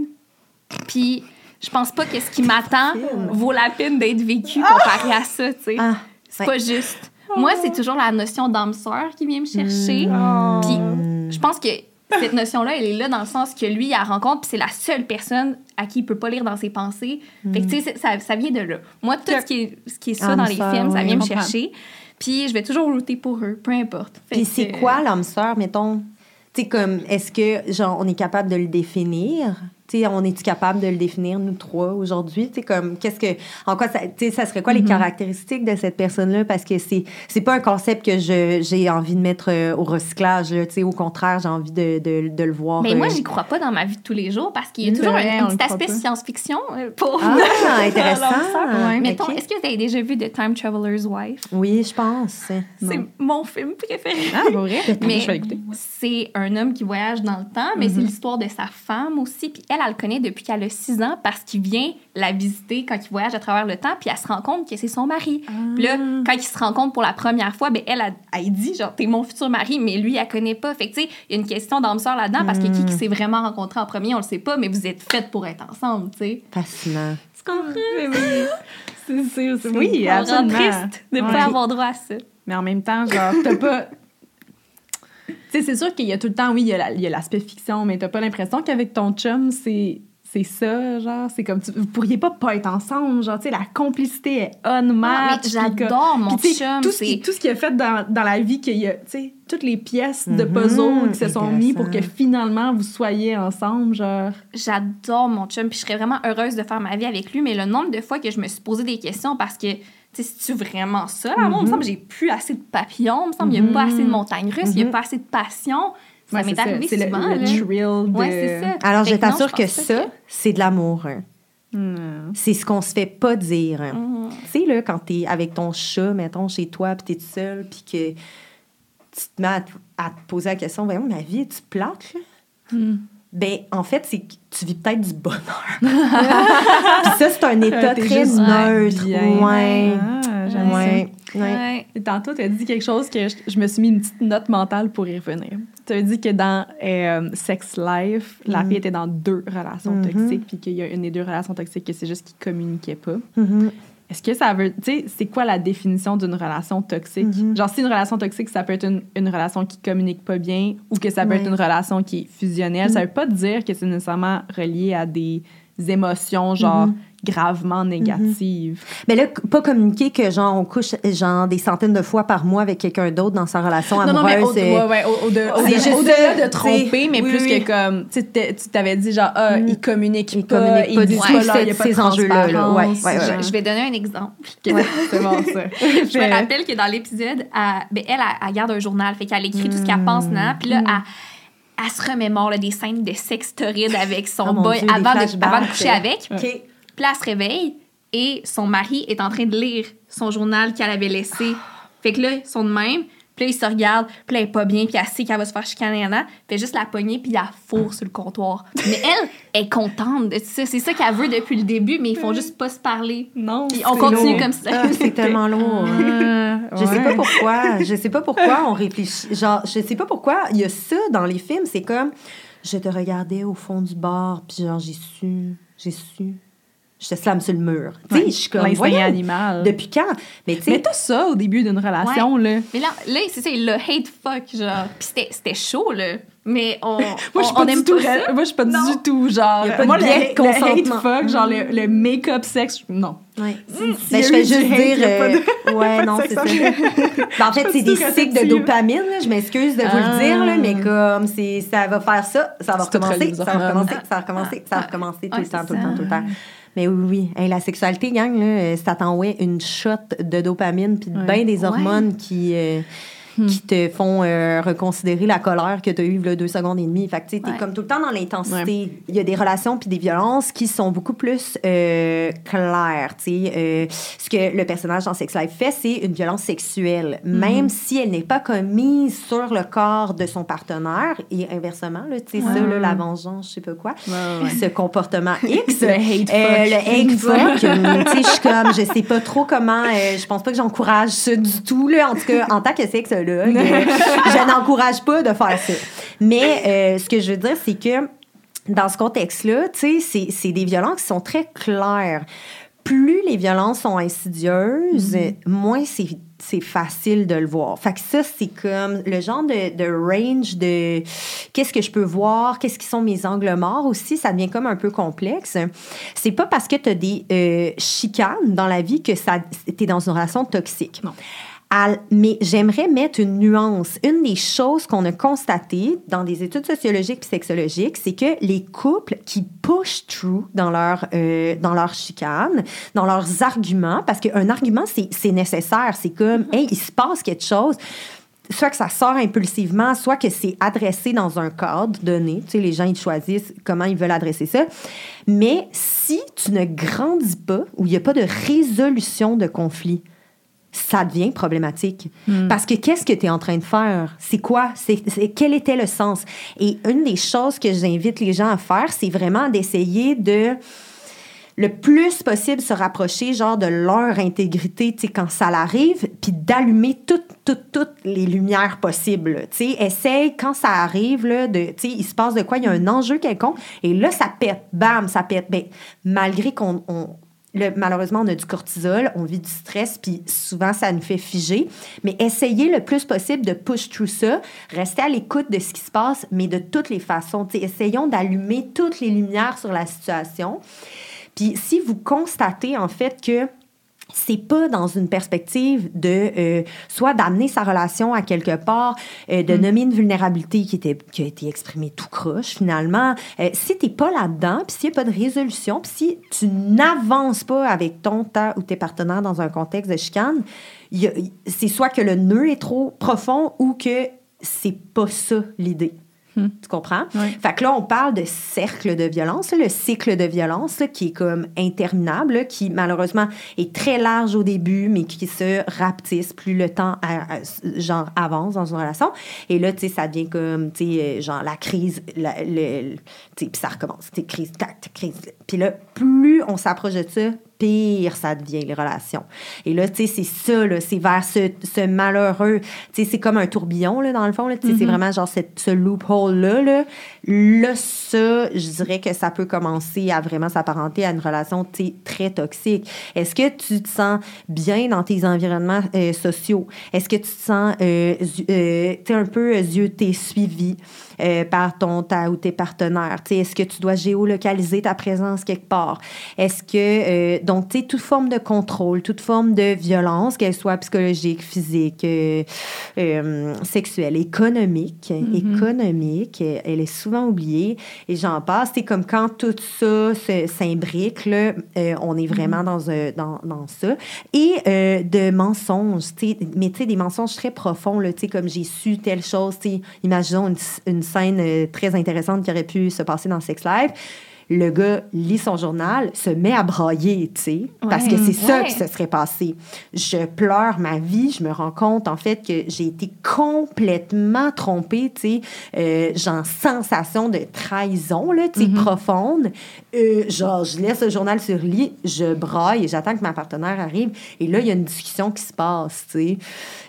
Puis je pense pas que ce qui m'attend vaut la peine d'être vécu comparé à ça, tu sais. Ah, c'est ouais. pas juste. Moi, c'est toujours la notion d'âme sœur qui vient me chercher. Oh. Puis je pense que cette notion-là, elle est là dans le sens que lui, il la rencontre, puis c'est la seule personne à qui il peut pas lire dans ses pensées. Fait que, tu sais, ça, ça vient de là. Moi, tout ce qui est, ce qui est ça Âme dans les films, ça vient me chercher. Puis je vais toujours router pour eux, peu importe. Puis que- c'est quoi l'âme sœur, mettons? Tu sais, comme, est-ce que, genre, on est capable de le définir? On est-tu capable de le définir, nous trois, aujourd'hui? Tu sais, comme, qu'est-ce que, en quoi, ça, tu sais, ça serait quoi Mm-hmm. les caractéristiques de cette personne-là? Parce que c'est, c'est pas un concept que j'ai envie de mettre euh, au recyclage, là. Tu sais, au contraire, j'ai envie de, de, de le voir. Mais moi, euh, j'y crois pas dans ma vie de tous les jours parce qu'il y a toujours vrai, un, petit aspect science-fiction euh, pour. Ah, intéressant. Ouais. Mettons, est-ce que vous avez déjà vu The Time Traveler's Wife? Oui, je pense. C'est mon film préféré. Ah, vrai? Mais Je vais l'écouter. c'est un homme qui voyage dans le temps, mais Mhm. c'est l'histoire de sa femme aussi. Puis elle, elle le connaît depuis qu'elle a 6 ans parce qu'il vient la visiter quand il voyage à travers le temps. Puis elle se rend compte que c'est son mari. Puis là, Ah. quand ils se rencontrent pour la première fois, ben elle, elle, elle dit genre, t'es mon futur mari, mais lui, elle connaît pas. Fait que tu sais, il y a une question d'âme sœur là-dedans parce que qui, qui s'est vraiment rencontré en premier, on le sait pas, mais vous êtes faites pour être ensemble, tu sais. Fascinant. Tu comprends? C'est c'est- c'est- Oui, Ça me rend absolument. triste de Ouais. pas avoir droit à ça. Mais en même temps, genre, t'as pas. Tu sais, c'est sûr qu'il y a tout le temps, oui, il y a la- l'aspect fiction, mais t'as pas l'impression qu'avec ton chum, c'est. C'est ça, genre, c'est comme, tu, vous pourriez pas pas être ensemble, genre, tu sais, la complicité est on match. j'adore mon chum. tout ce c'est- qui- tout ce qu'il a fait dans, dans la vie, qu'il y a, tu sais, toutes les pièces de Mhm, puzzle qui se sont mis pour que finalement vous soyez ensemble, genre. J'adore mon chum, puis je serais vraiment heureuse de faire ma vie avec lui, mais le nombre de fois que je me suis posé des questions parce que, c'est-tu vraiment ça, là? Moi, il me semble que j'ai plus assez de papillons, il me semble qu'il n'y a pas assez de montagnes russes, il n'y a Mhm. pas assez de passion. Ça Ouais, m'est c'est arrivé c'est le, souvent, le là. thrill de... Ouais, c'est ça. Alors, Fait je t'assure que ça, c'est de l'amour. hein. Hmm. C'est ce qu'on se fait pas dire. hein. Mhm. Tu sais, là, quand t'es avec ton chat, mettons, chez toi, puis t'es toute seule, puis que tu te mets à, te- à te poser la question, voyons, ma vie, tu plate, là? Ben, en fait, c'est que tu vis peut-être du bonheur. puis ça, c'est un état très juste neutre. bien. Ouais. Ah, j'aime Ouais. ça. Ouais. Ouais. Et tantôt, tu as dit quelque chose que je, je me suis mis une petite note mentale pour y revenir. Tu as dit que dans euh, Sex Life, la Mhm. fille était dans deux relations Mhm. toxiques, puis qu'il y a une des deux relations toxiques que c'est juste qu'ils communiquaient pas. Mhm. Est-ce que ça veut. Tu sais, c'est quoi la définition d'une relation toxique? Mhm. Genre, si une relation toxique, ça peut être une, une relation qui communique pas bien ou que ça peut Ouais. être une relation qui est fusionnelle. Ça veut pas dire que c'est nécessairement relié à des émotions, genre, Mhm. gravement négatives. Mais là, pas communiquer que, genre, on couche, genre, des centaines de fois par mois avec quelqu'un d'autre dans sa relation Non, amoureuse. non, mais au, euh, ouais, ouais, au, au- de- au- C'est juste au-delà ça, de tromper, mais oui, plus oui. que comme, tu t'avais dit genre, ah, Mm. ils communiquent Ils pas, communiquent ils pas du pas tout là, il y a pas ces de enjeux-là, là. Ouais, ouais, ouais. genre. Je vais donner un exemple. C'est bon, ça. Je me rappelle que dans l'épisode, elle, ben, elle, elle, elle garde un journal, fait qu'elle écrit tout ce qu'elle pense, nan, puis là, elle, elle se remémore là, des scènes de sexe torride avec son Oh boy Dieu, avant, de, flashbacks. avant de coucher avec. OK. Puis là, elle se réveille et son mari est en train de lire son journal qu'elle avait laissé. Fait que là, ils sont de même. Puis là, ils se regardent. Puis là, elle est pas bien. Puis elle sait qu'elle va se faire chicaner. Fait juste la pogner. Puis elle fourre sur le comptoir. Mais elle est contente de ça. C'est ça qu'elle veut depuis le début. Mais ils font juste pas se parler. Non. Puis on continue lourd. comme ça. Ah, c'est tellement lourd. Ah, Je sais pas pourquoi. Je sais pas pourquoi on réfléchit. Genre, je sais pas pourquoi il y a ça dans les films. C'est comme, je te regardais au fond du bar, puis genre, j'ai su, j'ai su. Je te slame sur le mur. Tu sais, Ouais, je suis comme, L'instinct animal. depuis quand? Mais tu Mais sais, t'as ça au début d'une relation, là. Mais là, là c'est ça, le hate fuck, genre. Puis c'était- c'était chaud, là. Mais on, Moi, je suis pas du tout. pas Moi, je suis pas Non. du tout genre. Pas de moi, le, le hate fuck, genre le, le make-up sexe, non. Ouais. s'il Ben, je du juste dire. de- euh, ouais, non, c'est ça. en- Ben, en fait, c'est des tout cycles de dopamine. là. Je m'excuse de vous Ah. le dire, là, mais comme c'est, ça va faire ça, ça va tout recommencer, ça va recommencer, ça va recommencer, ça va recommencer tout le temps, tout le temps, tout le temps. Mais oui, oui. Hey, la sexualité, gang, là, euh, ça t'envoie une shot de dopamine puis de Ouais. bien des Ouais. hormones qui, euh, qui te font euh, reconsidérer la colère que tu as eue là, deux secondes et demie. Fait que tu es Ouais. comme tout le temps dans l'intensité. Il y a des relations puis des violences qui sont beaucoup plus euh, claires. tu sais. Euh, ce que le personnage dans Sex Life fait, c'est une violence sexuelle, même si elle n'est pas commise sur le corps de son partenaire et inversement, là, tu sais, ça, là, la vengeance, je sais pas quoi, Ouais, ouais. ce comportement X. Le hate Euh, fuck. le hate fuck. euh, tu sais, je suis comme, je sais pas trop comment, euh, je pense pas que j'encourage ça du tout, là. En tout cas, en tant que sexologue, je n'encourage pas de faire ça. Mais euh, ce que je veux dire, c'est que dans ce contexte-là, tu sais, c'est- des violences qui sont très claires. Plus les violences sont insidieuses, moins c'est c'est facile de le voir. Fait que ça, c'est comme le genre de, de range de qu'est-ce que je peux voir, qu'est-ce qui sont mes angles morts aussi, ça devient comme un peu complexe. C'est pas parce que tu as des euh, chicanes dans la vie que ça t'es dans une relation toxique. Non. À- mais j'aimerais mettre une nuance. Une des choses qu'on a constatées dans des études sociologiques et sexologiques, c'est que les couples qui push through dans leur, euh, dans leur chicane, dans leurs arguments, parce qu'un argument, c'est nécessaire. C'est comme, hey, il se passe quelque chose soit que ça sort impulsivement, soit que c'est adressé dans un cadre donné. Tu sais, les gens, ils choisissent comment ils veulent adresser ça. Mais si tu ne grandis pas ou il n'y a pas de résolution de conflit, ça devient problématique. Parce que qu'est-ce que tu es en train de faire? C'est quoi? C'est, c'est- quel était le sens? Et une des choses que j'invite les gens à faire, c'est vraiment d'essayer de le plus possible se rapprocher genre de leur intégrité tu sais quand ça l'arrive puis d'allumer toutes toutes toutes les lumières possibles tu sais essaye quand ça arrive là de tu sais il se passe de quoi il y a un enjeu quelconque et là ça pète bam ça pète ben malgré qu'on on- malheureusement, on a du cortisol, on vit du stress, puis souvent, ça nous fait figer. Mais essayez le plus possible de push through ça. Restez à l'écoute de ce qui se passe, mais de toutes les façons. Essayons d'allumer toutes les lumières sur la situation. Puis si vous constatez en fait que c'est pas dans une perspective de euh, soit d'amener sa relation à quelque part, euh, de nommer une vulnérabilité qui, était, qui a été exprimée tout croche finalement. Euh, si t'es pas là-dedans, puis s'il n'y a pas de résolution, puis si tu n'avances pas avec ton, ta ou tes partenaires dans un contexte de chicane, c'est soit que le nœud est trop profond ou que c'est pas ça l'idée. Tu comprends? Fait que là, on parle de cercle de violence, le cycle de violence là, qui est comme interminable, là, qui malheureusement est très large au début, mais qui se rapetisse plus le temps à- à- genre avance dans une relation. Et là, tu sais, ça devient comme, tu sais, euh, genre la crise, la- le, le- tu sais, puis ça recommence, tu sais, crise, tac, tac, crise. Puis là, plus on s'approche de ça, pire ça devient les relations. Et là, tu sais, c'est ça, là, c'est vers ce, ce malheureux, tu sais, c'est comme un tourbillon, là, dans le fond, là, tu sais, c'est vraiment genre cette, ce loophole-là, là. Là, ça, je dirais que ça peut commencer à vraiment s'apparenter à une relation, tu sais, très toxique. Est-ce que tu te sens bien dans tes environnements euh, sociaux? Est-ce que tu te sens, euh, euh, tu sais, un peu euh, zioté, suivi par ton, ta ou tes partenaires? Tu sais, est-ce que tu dois géolocaliser ta présence quelque part? Est-ce que, euh, donc, tu sais, toute forme de contrôle, toute forme de violence, qu'elle soit psychologique, physique, euh, euh, sexuelle, économique, économique, euh, elle est souvent oubliée. Et j'en passe, c'est comme quand tout ça s'imbrique, là, euh, on est vraiment dans, un- dans, dans ça. Et de mensonges, tu sais, mais tu sais, des mensonges très profonds, là, tu sais, comme j'ai su telle chose, tu sais, imaginons une, une scène très intéressante qui aurait pu se passer dans Sex Live. Le gars lit son journal, se met à brailler, tu sais, parce que c'est ça Ouais. qui se serait passé. Je pleure ma vie, je me rends compte, en fait, que j'ai été complètement trompée, tu sais, euh, genre sensation de trahison, là, tu sais, profonde. Euh, genre, je laisse le journal sur le lit, je braille j'attends que ma partenaire arrive. Et là, il y a une discussion qui se passe, tu sais.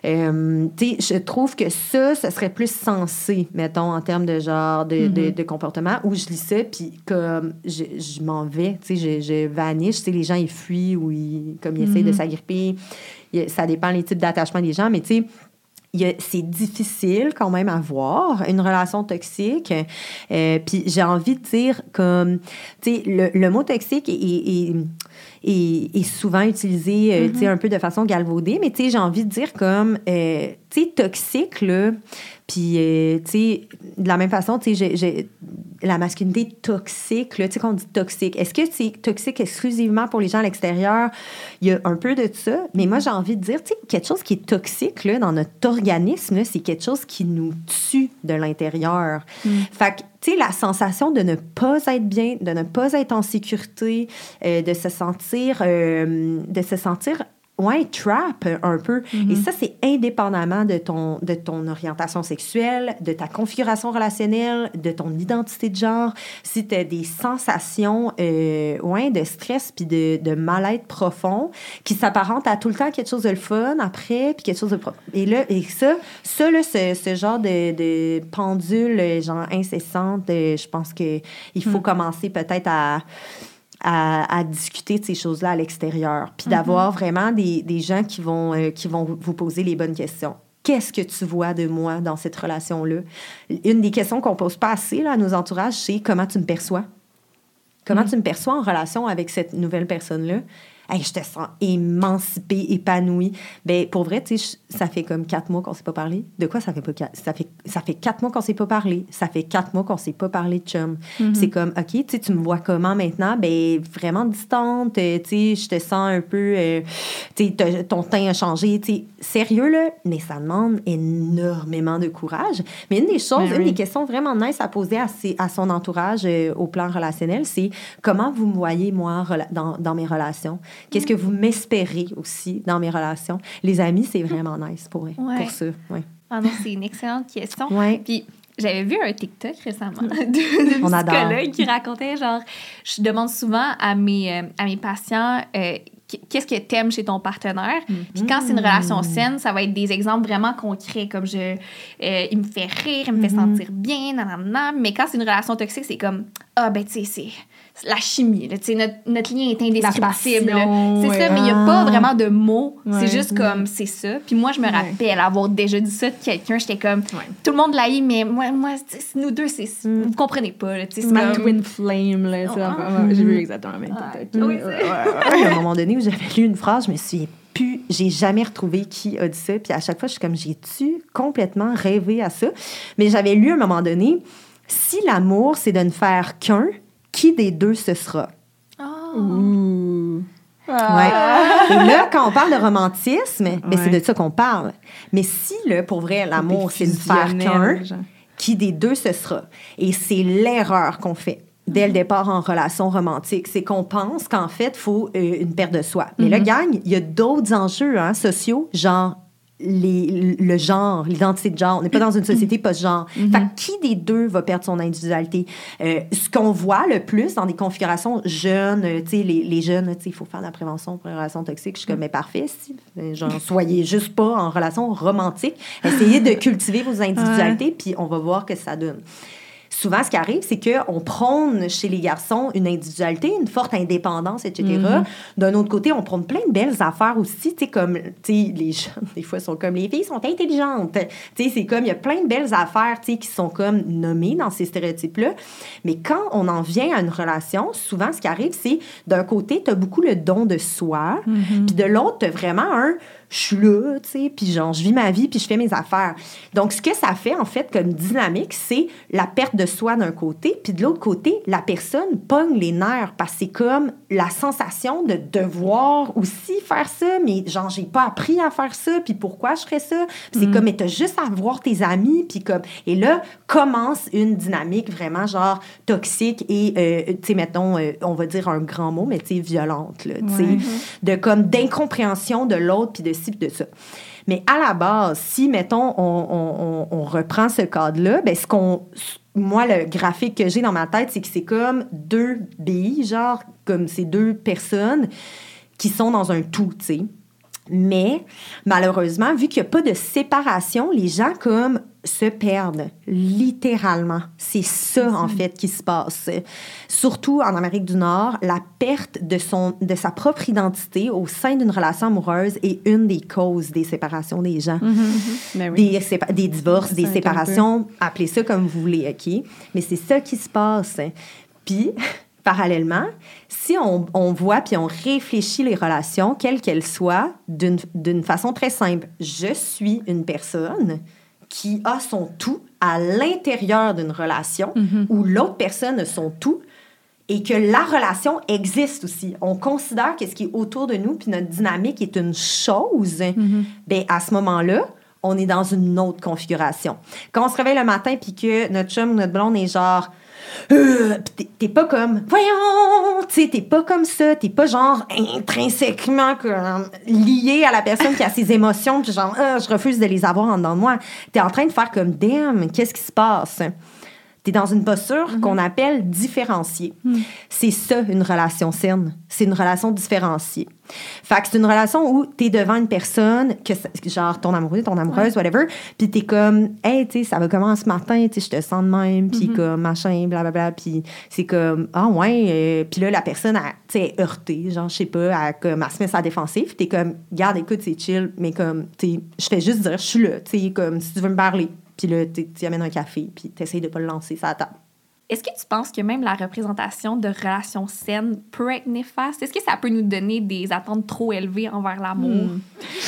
Euh, tu sais, je trouve que ça, ce serait plus sensé, mettons, en termes de genre, de, de, de comportement, où je lis ça, puis comme, je, je m'en vais, tu sais, je, je vanish, tu sais, les gens, ils fuient ou ils, comme, ils essayent de s'agripper. Y a- Ça dépend les types d'attachement des gens, mais tu sais, c'est difficile quand même à voir une relation toxique. Euh, puis j'ai envie de dire comme, tu sais, le, le mot toxique est, est, est- est souvent utilisé, euh, tu sais, un peu de façon galvaudée, mais tu sais, j'ai envie de dire comme, euh, tu sais, toxique, là, puis, euh, tu sais, de la même façon, tu sais, la masculinité toxique, là, tu sais, quand on dit toxique, est-ce que c'est toxique exclusivement pour les gens à l'extérieur? Il y a un peu de ça, mais moi, j'ai envie de dire, tu sais, quelque chose qui est toxique, là, dans notre organisme, c'est quelque chose qui nous tue de l'intérieur. Fait que, tu sais, la sensation de ne pas être bien, de ne pas être en sécurité, euh, de se sentir, euh, de se sentir Ouais, trap un peu. Et ça, c'est indépendamment de ton, de ton orientation sexuelle, de ta configuration relationnelle, de ton identité de genre. Si tu as des sensations euh, ouais, de stress puis de, de mal-être profond qui s'apparentent à tout le temps quelque chose de le fun après, puis quelque chose de... Et là, et ça, ça là, ce, ce genre de, de pendule, genre incessante, euh, je pense qu'il faut commencer peut-être à à, à discuter de ces choses-là à l'extérieur, puis d'avoir vraiment des, des gens qui vont, euh, qui vont vous poser les bonnes questions. Qu'est-ce que tu vois de moi dans cette relation-là? Une des questions qu'on pose pas assez là, à nos entourages, c'est comment tu me perçois? Comment tu me perçois en relation avec cette nouvelle personne-là? Hey, je te sens émancipée, épanouie. Ben, pour vrai, tu sais, ça fait comme quatre mois qu'on s'est pas parlé. De quoi ça fait pas quatre? Ça fait, ça fait quatre mois qu'on s'est pas parlé. Ça fait quatre mois qu'on s'est pas parlé de chum. C'est comme, OK, tu sais, tu me vois comment maintenant? Ben, vraiment distante. euh, tu sais, je te sens un peu, euh, tu sais, ton teint a changé. Tu sais, sérieux, là, mais ça demande énormément de courage. Mais une des choses, Ben une oui. des questions vraiment nice à poser à, ses- à son entourage euh, au plan relationnel, c'est comment vous me voyez, moi, dans, dans mes relations? Qu'est-ce que vous m'espérez aussi dans mes relations? Les amis, c'est vraiment nice pour, Ouais. pour ça. Ouais. Ah non, c'est une excellente question. Ouais. Puis j'avais vu un TikTok récemment de, de On psychologue qui racontait genre, je demande souvent à mes, euh, à mes patients euh, qu- qu'est-ce que t'aimes chez ton partenaire? Puis quand c'est une relation saine, ça va être des exemples vraiment concrets comme je, euh, il me fait rire, il me fait sentir bien, nanana. Mais quand c'est une relation toxique, c'est comme ah ben tu sais la chimie, là, tu sais, notre, notre lien est indescriptible. C'est ouais. ça, mais il n'y a pas Ah. vraiment de mots. Ouais. C'est juste comme, c'est ça. Puis moi, je me Ouais. rappelle avoir déjà dit ça de quelqu'un. J'étais comme, Ouais. tout le monde l'a eu, mais moi, moi nous deux, c'est, vous comprenez pas. là, tu sais, c'est Ma comme- twin flame, là. Ah. ouais, J'ai vu exactement le même TikTok. Oui, a un moment donné où j'avais lu une phrase, je me suis plus, j'ai jamais retrouvé qui a dit ça. Puis à chaque fois, je suis comme, j'ai-tu complètement rêvé à ça? Mais j'avais lu à un moment donné, si l'amour, c'est de ne faire qu'un, qui des deux ce sera? Ah. Ouais. Et là, quand on parle de romantisme, ben, c'est de ça qu'on parle. Mais si, là, pour vrai, l'amour, c'est de faire qu'un, qui des deux ce sera? Et c'est l'erreur qu'on fait dès le départ en relation romantique. C'est qu'on pense qu'en fait, il faut euh, une paire de soi. Mais là, gang, il y a d'autres enjeux hein, sociaux, genre les, le genre, l'identité de genre. On n'est pas dans une société post-genre. Fait que qui des deux va perdre son individualité? Euh, ce qu'on voit le plus dans des configurations jeunes, euh, tu sais, les, les jeunes, tu sais, il faut faire de la prévention pour une relation toxique. Je suis comme, mais parfait, si. Euh, Genre, soyez juste pas en relation romantique. Essayez de cultiver vos individualités, puis on va voir que ça donne souvent, ce qui arrive, c'est qu'on prône chez les garçons une individualité, une forte indépendance, etc. D'un autre côté, on prône plein de belles affaires aussi, tu sais, comme, tu sais, les jeunes, des fois, sont comme, les filles sont intelligentes. Tu sais, c'est comme, il y a plein de belles affaires, tu sais, qui sont comme nommées dans ces stéréotypes-là. Mais quand on en vient à une relation, souvent, ce qui arrive, c'est, d'un côté, tu as beaucoup le don de soi, puis de l'autre, tu as vraiment un je suis là, tu sais, puis genre, je vis ma vie, puis je fais mes affaires. Donc, ce que ça fait, en fait, comme dynamique, c'est la perte de soi d'un côté, puis de l'autre côté, la personne pogne les nerfs, parce que c'est comme la sensation de devoir aussi faire ça, mais genre, j'ai pas appris à faire ça, puis pourquoi je ferais ça? Puis c'est comme, mais t'as juste à voir tes amis, puis comme... Et là, commence une dynamique vraiment, genre, toxique et, euh, tu sais, mettons, euh, on va dire un grand mot, mais tu sais, violente, là, tu sais, Ouais. de comme d'incompréhension de l'autre, puis de de ça. Mais à la base, si, mettons, on, on- on- on reprend ce cadre-là, ben ce qu'on... Moi, le graphique que j'ai dans ma tête, c'est que c'est comme deux billes, genre, comme ces deux personnes qui sont dans un tout, tu sais. Mais malheureusement, vu qu'il n'y a pas de séparation, les gens comme se perdent littéralement. C'est ça, en fait, qui se passe. Surtout en Amérique du Nord, la perte de, son, de sa propre identité au sein d'une relation amoureuse est une des causes des séparations des gens. Ben oui. Des, sépa- des divorces, Ça des séparations, appelez ça comme vous voulez, OK? Mais c'est ça qui se passe. Puis, parallèlement, si on, on voit puis on réfléchit les relations, quelles qu'elles soient, d'une façon très simple, je suis une personne qui a son tout à l'intérieur d'une relation où l'autre personne a son tout et que la relation existe aussi. On considère que ce qui est autour de nous puis notre dynamique est une chose, ben à ce moment-là, on est dans une autre configuration. Quand on se réveille le matin puis que notre chum ou notre blonde est genre euh, t'es- pas comme voyons, tu t'es pas comme ça, t'es pas genre intrinsèquement lié à la personne qui a ses émotions, genre Ah, je refuse de les avoir en dedans de moi. T'es en train de faire comme damn, qu'est-ce qui se passe? Tu es dans une posture qu'on appelle différenciée. C'est ça, une relation saine. C'est une relation différenciée. Fait que c'est une relation où tu es devant une personne, que, genre ton amoureux, ton amoureuse, whatever, puis tu es comme, hey, tu sais, ça va comment ce matin, tu sais, je te sens de même, puis comme machin, blablabla, puis c'est comme, ah ouais, euh, puis là, la personne, tu sais, est heurtée, genre, je sais pas, elle, comme, elle se met sa défensive, tu es comme, garde, écoute, c'est chill, mais comme, tu je fais juste dire, je suis là, tu sais, comme, si tu veux me parler, puis là, tu amènes un café, puis tu essayes de pas le lancer sur la table. Est-ce que tu penses que même la représentation de relations saines peut être néfaste? Est-ce que ça peut nous donner des attentes trop élevées envers l'amour?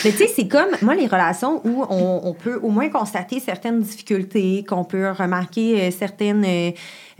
Mais tu sais, c'est comme, moi, les relations où on, on peut au moins constater certaines difficultés, qu'on peut remarquer euh, certaines,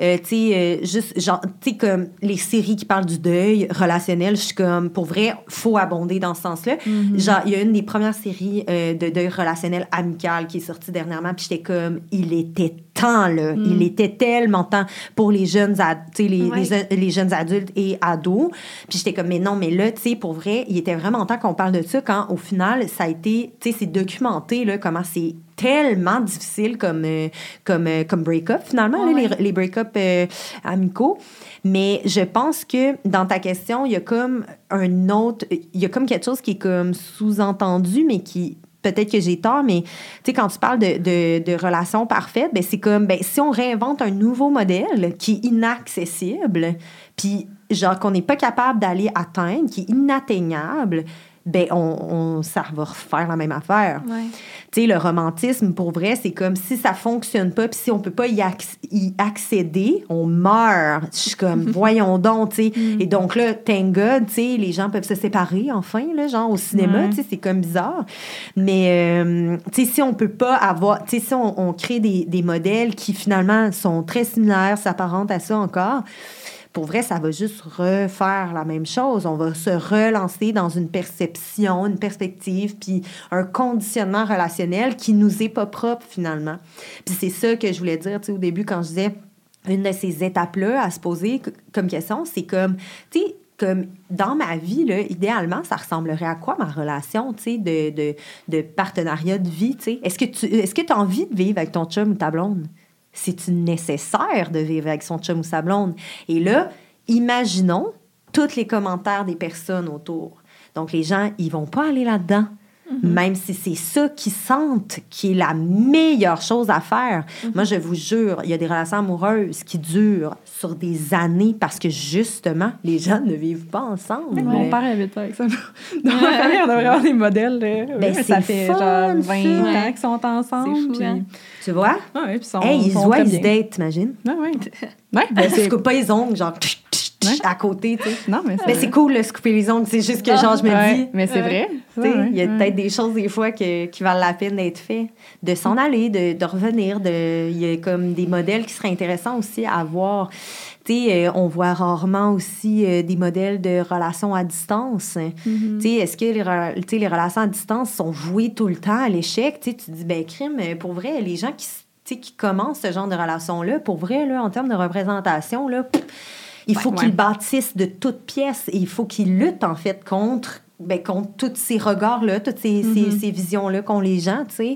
euh, tu sais, euh, juste, genre, tu sais, comme les séries qui parlent du deuil relationnel, je suis comme, pour vrai, faut abonder dans ce sens-là. Genre, il y a une des premières séries euh, de deuil relationnel amical qui est sortie dernièrement, puis j'étais comme, il était temps, là. Il était tellement temps pour les jeunes, les, Ouais. les, les jeunes adultes et ados. Puis j'étais comme, mais non, mais là, tu sais, pour vrai, il était vraiment temps qu'on parle de ça quand, au final, ça a été, tu sais, c'est documenté, là, comment c'est tellement difficile comme, euh, comme, euh, comme break-up, finalement, là, les, les break-up euh, amicaux. Mais je pense que dans ta question, il y a comme un autre, il y a comme quelque chose qui est comme sous-entendu, mais qui peut-être que j'ai tort, mais tu sais, quand tu parles de, de, de relations parfaites, ben, c'est comme, ben, si on réinvente un nouveau modèle qui est inaccessible, puis genre qu'on n'est pas capable d'aller atteindre, qui est inatteignable, ben, on, on- ça va refaire la même affaire. Ouais. Tu sais, le romantisme, pour vrai, c'est comme si ça fonctionne pas, puis si on peut pas y, acc- y accéder, on meurt. Je suis comme, voyons donc, tu sais. Et donc là, thank God, tu sais, les gens peuvent se séparer, enfin, là, genre au cinéma, Ouais. tu sais, c'est comme bizarre. Mais, euh, tu sais, si on peut pas avoir, tu sais, si on, on crée des, des modèles qui, finalement, sont très similaires, s'apparentent à ça encore, pour vrai, ça va juste refaire la même chose. On va se relancer dans une perception, une perspective, puis un conditionnement relationnel qui nous est pas propre finalement. Puis c'est ça que je voulais dire, au début quand je disais une de ces étapes-là à se poser comme question, c'est comme, tu sais, comme dans ma vie, là, idéalement, ça ressemblerait à quoi ma relation, de, de, de partenariat de vie? Est-ce que tu est-ce que as envie de vivre avec ton chum ou ta blonde? C'est-tu nécessaire de vivre avec son chum ou sa blonde? Et là, imaginons tous les commentaires des personnes autour. Donc, les gens, ils vont pas aller là-dedans. Même si c'est ça qu'ils sentent qui est la meilleure chose à faire. Moi, je vous jure, il y a des relations amoureuses qui durent sur des années parce que justement, les gens ne vivent pas ensemble. Mon père habite avec ça. Dans ma famille, on a vraiment des modèles. Là. Oui, Ben, mais c'est ça fait fun, genre 20 ça. ans qu'ils sont ensemble. C'est fou, puis- hein? Tu vois? Ouais, ouais, puis ils sont, hey, ils se sont voient, ils se datent, t'imagines? Ouais, ouais. Ouais, ben, Ils se coupent pas les ongles, genre, Ouais. à côté, tu sais. Non, mais c'est... Mais c'est cool, se couper les ongles. C'est juste que, genre, je me Ouais, dis, mais c'est Ouais. vrai. Tu sais, Ouais, il y a peut-être des choses des fois que- qui valent la peine d'être faites. De s'en aller, de, de revenir. De, il y a comme des modèles qui seraient intéressants aussi à voir. Euh, on voit rarement aussi euh, des modèles de relations à distance. Sais, est-ce que les, re- les relations à distance sont vouées tout le temps à l'échec? Tu sais, tu te dis, ben, crime, euh, pour vrai, les gens qui, qui commencent ce genre de relation-là, pour vrai, là, en termes de représentation, là, pff, il faut Ouais, qu'ils ouais. bâtissent de toutes pièces et il faut qu'ils luttent, en fait, contre, ben, contre tous ces regards-là, toutes ces, ces- ces visions-là qu'ont les gens, tu sais.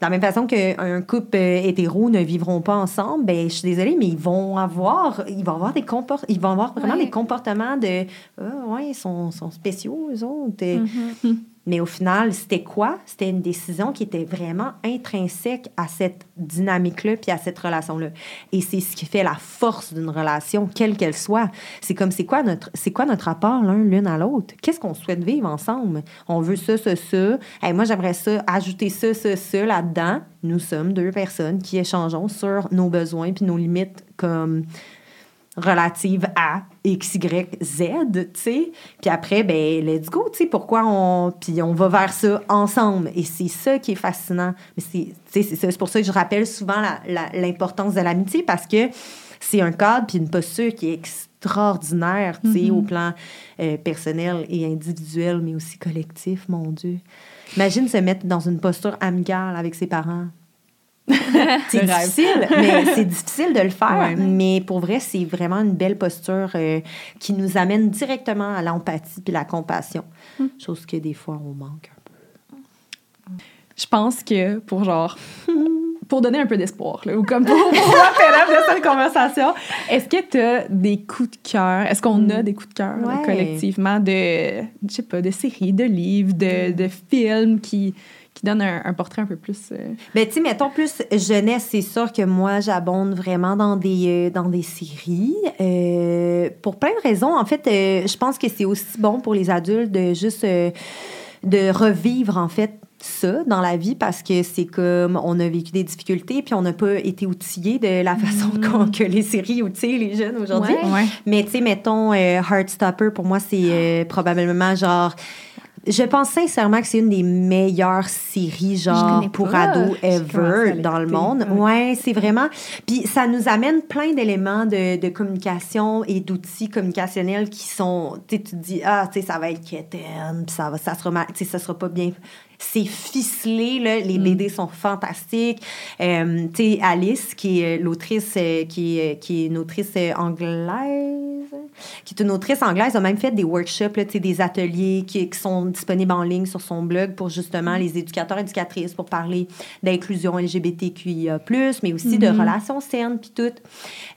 De la même façon qu'un couple euh, hétéro ne vivront pas ensemble, ben, je suis désolée, mais ils vont avoir, ils vont avoir des comport ils vont avoir vraiment Ouais. des comportements de, ah, ouais, ils sont, sont spéciaux, eux autres. Mm-hmm. Mais au final, c'était quoi? C'était une décision qui était vraiment intrinsèque à cette dynamique-là puis à cette relation-là. Et c'est ce qui fait la force d'une relation, quelle qu'elle soit. C'est comme, c'est quoi notre, c'est quoi notre rapport l'un l'une à l'autre? Qu'est-ce qu'on souhaite vivre ensemble? On veut ça, ça, ça. Hey, moi, j'aimerais ça, ajouter ça, ça, ça là-dedans. Nous sommes deux personnes qui échangeons sur nos besoins puis nos limites comme relative à X, Y, Z, tu sais. Puis après, ben, let's go, tu sais, pourquoi on... Puis on va vers ça ensemble. Et c'est ça qui est fascinant. Mais c'est, c'est pour ça que je rappelle souvent l'importance de l'amitié parce que c'est un cadre puis une posture qui est extraordinaire, tu sais, au plan euh, personnel et individuel, mais aussi collectif, mon Dieu. Imagine se mettre dans une posture amicale avec ses parents. c'est difficile, mais c'est difficile de le faire. Ouais. Mais pour vrai, c'est vraiment une belle posture euh, qui nous amène directement à l'empathie puis la compassion. Chose que des fois, on manque un peu. Je pense que pour genre pour donner un peu d'espoir, ou comme pour, pour de cette conversation, est-ce que tu as des coups de cœur? Est-ce qu'on a des coups de cœur Ouais. collectivement de, je sais pas, de séries, de livres, de, de films qui, qui donnent un, un portrait un peu plus. euh, Ben, tu sais, mettons plus jeunesse, c'est sûr que moi, j'abonde vraiment dans des, euh, dans des séries. euh, pour plein de raisons. En fait, euh, je pense que c'est aussi bon pour les adultes de juste de revivre, en fait, ça dans la vie parce que c'est comme on a vécu des difficultés puis on n'a pas été outillés de la façon qu'on- que les séries outillent les jeunes aujourd'hui. Ouais. Ouais. Mais tu sais, mettons, Heartstopper, pour moi, c'est euh, probablement genre. Je pense sincèrement que c'est une des meilleures séries, genre, pour pas. ados ever dans le monde. Ouais. C'est vraiment. Puis ça nous amène plein d'éléments de, de communication et d'outils communicationnels qui sont. Tu te dis, ah, tu sais, ça va être quétaine, puis ça, va, ça, sera, ça sera pas bien. C'est ficelé, là. Mm. Les BD sont fantastiques. Euh, tu sais, Alice, qui est l'autrice, euh, qui, est, qui est une autrice euh, anglaise, qui est une autrice anglaise, a même fait des workshops, là, tu sais, des ateliers qui, qui sont disponibles en ligne sur son blog pour justement les éducateurs et éducatrices pour parler d'inclusion LGBTQIA+, mais aussi de relations saines, puis tout.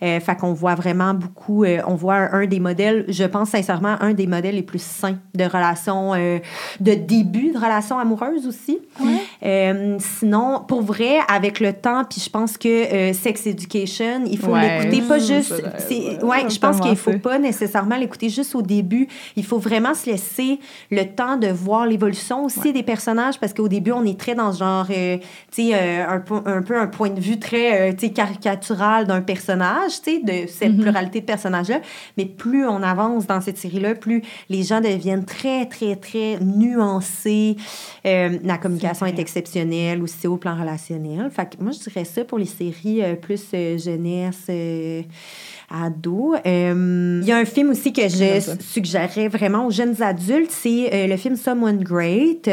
Euh, fait qu'on voit vraiment beaucoup, euh, on voit un, un des modèles, je pense sincèrement, un des modèles les plus sains de relations, euh, de début de relations amoureuses aussi. Euh, sinon, pour vrai, avec le temps, puis je pense que euh, Sex Education, il faut Ouais. l'écouter pas Mmh, juste. c'est- ouais, je pense qu'il faut pas nécessairement l'écouter juste au début. Il faut vraiment se laisser le temps de voir l'évolution aussi des personnages, parce qu'au début, on est très dans ce genre, euh, tu sais, un, peu, un peu un point de vue très, tu sais, caricatural d'un personnage, tu sais, de cette Mm-hmm. pluralité de personnages-là. Mais plus on avance dans cette série-là, plus les gens deviennent très, très, très nuancés. Euh, la communication est, exceptionnelle aussi au plan relationnel. Fait que moi, je dirais ça pour les séries euh, plus euh, jeunesse, euh, Il y a un film aussi que je suggérerais vraiment aux jeunes adultes, c'est euh, le film Someone Great.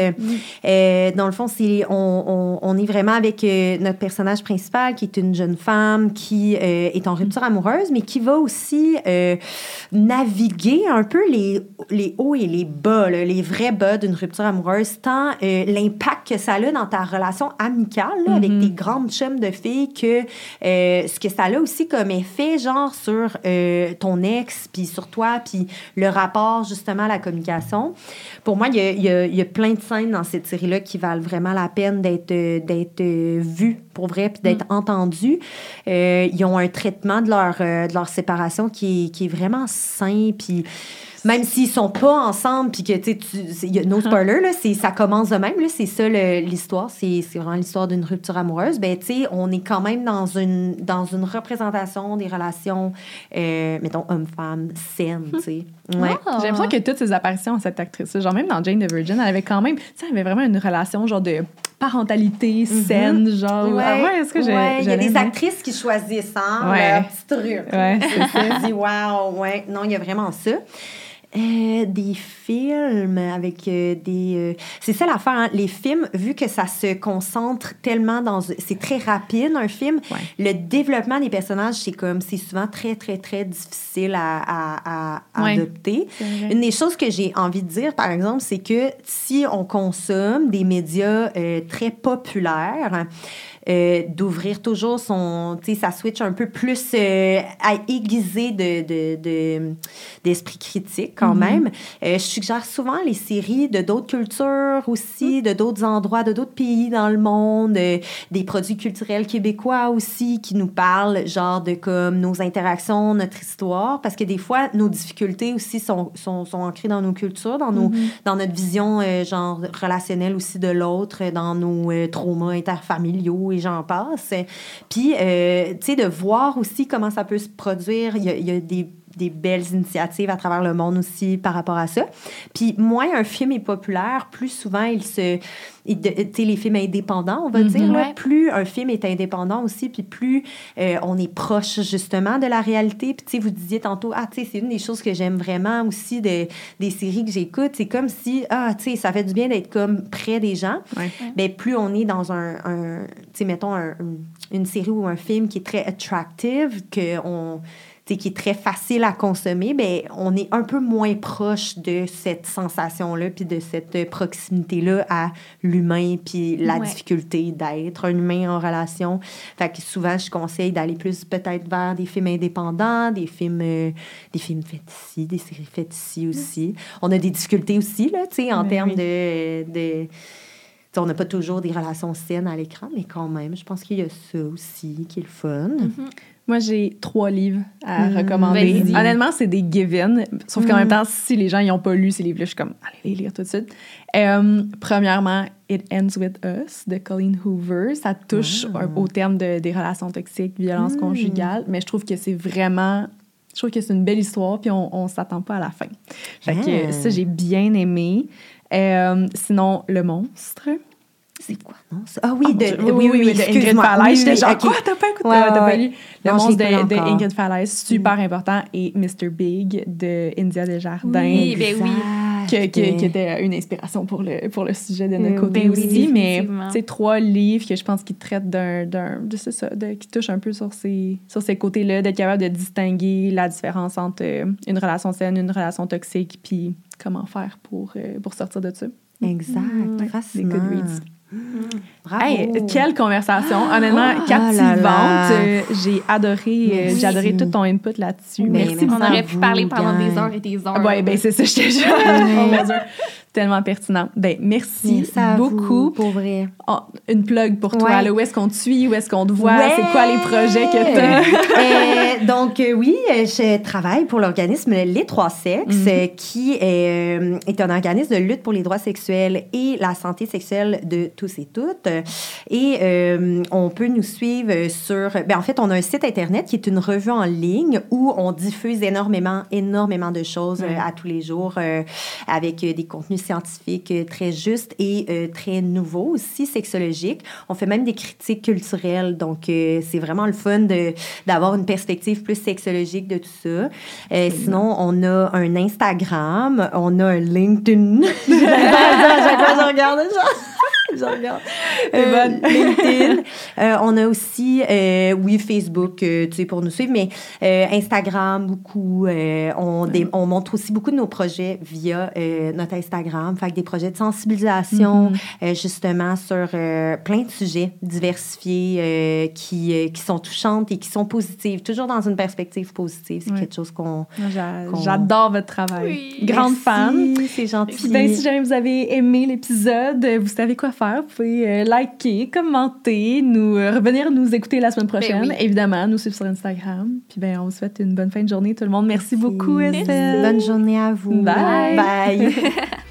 Euh, dans le fond, c'est on, on, on est vraiment avec notre personnage principal qui est une jeune femme qui est en rupture amoureuse, mais qui va aussi naviguer un peu les, les hauts et les bas, là, les vrais bas d'une rupture amoureuse, tant euh, l'impact que ça a dans ta relation amicale là, avec tes grandes chums de filles que euh, ce que ça a aussi comme effet, genre sur euh, ton ex, puis sur toi, puis le rapport justement à la communication. Pour moi, il y a, il y a- il y a plein de scènes dans cette série-là qui valent vraiment la peine d'être euh, d'être euh, vues pour vrai, puis d'être entendues. Euh, ils ont un traitement de leur, de leur séparation qui est, qui est vraiment sain, puis même s'ils sont pas ensemble, puis que tu sais, tu- c'est- il y a no spoiler, là, c'est, ça commence de même, là, c'est ça le- l'histoire, c'est, c'est vraiment l'histoire d'une rupture amoureuse. Ben, tu sais, on est quand même dans une, dans une représentation des relations, euh, mettons, homme-femme, saines, tu sais. Ouais. Ah. J'ai l'impression que toutes ces apparitions, cette actrice, genre même dans Jane the Virgin, elle avait quand même, tu sais, elle avait vraiment une relation genre de parentalité saine, genre. Ah ouais, est-ce que j'ai. Mhm. Ouais, il y a des actrices qui choisissent hein, Ouais. leur petit truc. Ouais, c'est ça. Je dis, wow, ouais, non, il y a vraiment ça. Euh, des films avec euh, des. euh, c'est ça l'affaire, hein, les films, vu que ça se concentre tellement dans. C'est très rapide, un film. Ouais. Le développement des personnages, c'est comme. C'est souvent très, très, très difficile à, à, à- à Ouais. adopter. Une des choses que j'ai envie de dire, par exemple, c'est que si on consomme des médias très populaires, euh, d'ouvrir toujours son, tu sais, ça switch un peu plus euh, à aiguiser de, de, de- d'esprit critique quand même. Euh, je suggère souvent les séries de d'autres cultures aussi, de d'autres endroits, de d'autres pays dans le monde, euh, des produits culturels québécois aussi qui nous parlent genre de comme nos interactions, notre histoire, parce que des fois nos difficultés aussi sont, sont, sont ancrées dans nos cultures, dans, nos, dans notre vision genre relationnelle aussi de l'autre, dans nos traumas interfamiliaux et j'en passe. Puis, euh, tu sais, de voir aussi comment ça peut se produire, il y a des des belles initiatives à travers le monde aussi par rapport à ça. Puis moins un film est populaire, plus souvent il se... il de- Tu sais, les films indépendants, on va dire, là, Ouais. plus un film est indépendant aussi, puis plus euh, on est proche justement de la réalité. Puis tu sais, vous disiez tantôt, ah, tu sais, c'est une des choses que j'aime vraiment aussi de, des séries que j'écoute. C'est comme si, ah, tu sais, ça fait du bien d'être comme près des gens. Ouais. Ben, plus on est dans un, un tu sais, mettons, un- un- une série ou un film qui est très attractive, que on, qui est très facile à consommer, ben on est un peu moins proche de cette sensation-là, puis de cette proximité-là à l'humain, puis la Ouais. difficulté d'être un humain en relation. Fait que souvent, je conseille d'aller plus peut-être vers des films indépendants, des films, euh, des films faits ici, des séries faites ici aussi. On a des difficultés aussi, là, tu sais, en Ben termes oui. de... on n'a pas toujours des relations saines à l'écran, mais quand même, je pense qu'il y a ça aussi qui est le fun. Moi, j'ai trois livres à Mm, recommander. Honnêtement, c'est des given. Sauf qu'en Mm. même temps, si les gens n'ont pas lu ces livres-là, je suis comme, allez les lire tout de suite. Euh, premièrement, It Ends With Us de Colleen Hoover. Ça touche un- au terme de- des relations toxiques, violence Mm. conjugale, mais je trouve que c'est vraiment. Je trouve que c'est une belle histoire, puis on, on s'attend pas à la fin. Fait que Ah. ça, j'ai bien aimé. Euh, sinon, Le Monstre. C'est quoi, non? Ah oui, de, Dieu. de- oui, oui, oui, de Ingrid. Falaise. J'étais genre, quoi, t'as pas écouté? T'as pas ouais. lu? Le monstre pas de. Ingrid Falaise, super important. Et Mr. Big de India Desjardins. Oui, ben oui. que- que- Exact. qui était une inspiration pour le, pour le sujet de notre Euh, côté ben oui, aussi. mais c'est trois livres que je pense qui traitent d'un. c'est ça, qui touchent un peu sur ces, sur ces côtés-là, d'être capable de distinguer la différence entre euh, une relation saine, une relation toxique, puis comment faire pour, euh, pour sortir de ça. Exact, Ouais, fascinant. des. Bravo. Hey, quelle conversation! Honnêtement, Oh captivante. là là. Euh, j'ai adoré, euh, j'ai adoré tout ton input là-dessus. Ben, Merci. merci. On aurait pu parler pendant gang. des heures et des heures. Ah ouais, ben c'est ça, je te jure. Tellement pertinent. Ben merci beaucoup. vous, pour vrai. Oh, une plug pour toi. Ouais. là. Où est-ce qu'on te suit? Où est-ce qu'on te voit? Ouais. C'est quoi les projets que tu as? Euh, donc, euh, oui, euh, je travaille pour l'organisme Les Trois Sexes, Mhm. qui euh, est un organisme de lutte pour les droits sexuels et la santé sexuelle de tous et toutes. Et euh, on peut nous suivre sur... Ben, en fait, on a un site Internet qui est une revue en ligne où on diffuse énormément, énormément de choses euh, à tous les jours avec des contenus scientifiques euh, très justes et euh, très nouveaux aussi, sexologiques. On fait même des critiques culturelles. Donc, euh, c'est vraiment le fun d'avoir une perspective plus sexologique de tout ça. Euh, sinon, on a un Instagram, on a un LinkedIn. chaque fois, je regarde, je regarde. Euh. LinkedIn. Euh, on a aussi, oui, Facebook, tu sais, pour nous suivre, mais Instagram, beaucoup. On, montre aussi beaucoup de nos projets via notre Instagram. Fait que des projets de sensibilisation, euh, justement, sur euh, plein de sujets diversifiés euh, qui, euh, qui sont touchantes et qui sont positives, toujours dans une perspective positive. C'est quelque chose qu'on. J'a- Qu'on- J'adore votre travail. Oui. Grande Merci, fan. C'est gentil. Puis ben, si jamais vous avez aimé l'épisode, vous savez quoi faire. Vous pouvez euh, liker, commenter, nous euh, revenir nous écouter la semaine prochaine. Ben oui. Évidemment, nous suivre sur Instagram. Puis ben, on vous souhaite une bonne fin de journée, tout le monde. Merci, beaucoup, Merci. Estelle. Bonne journée à vous. Bye. Bye.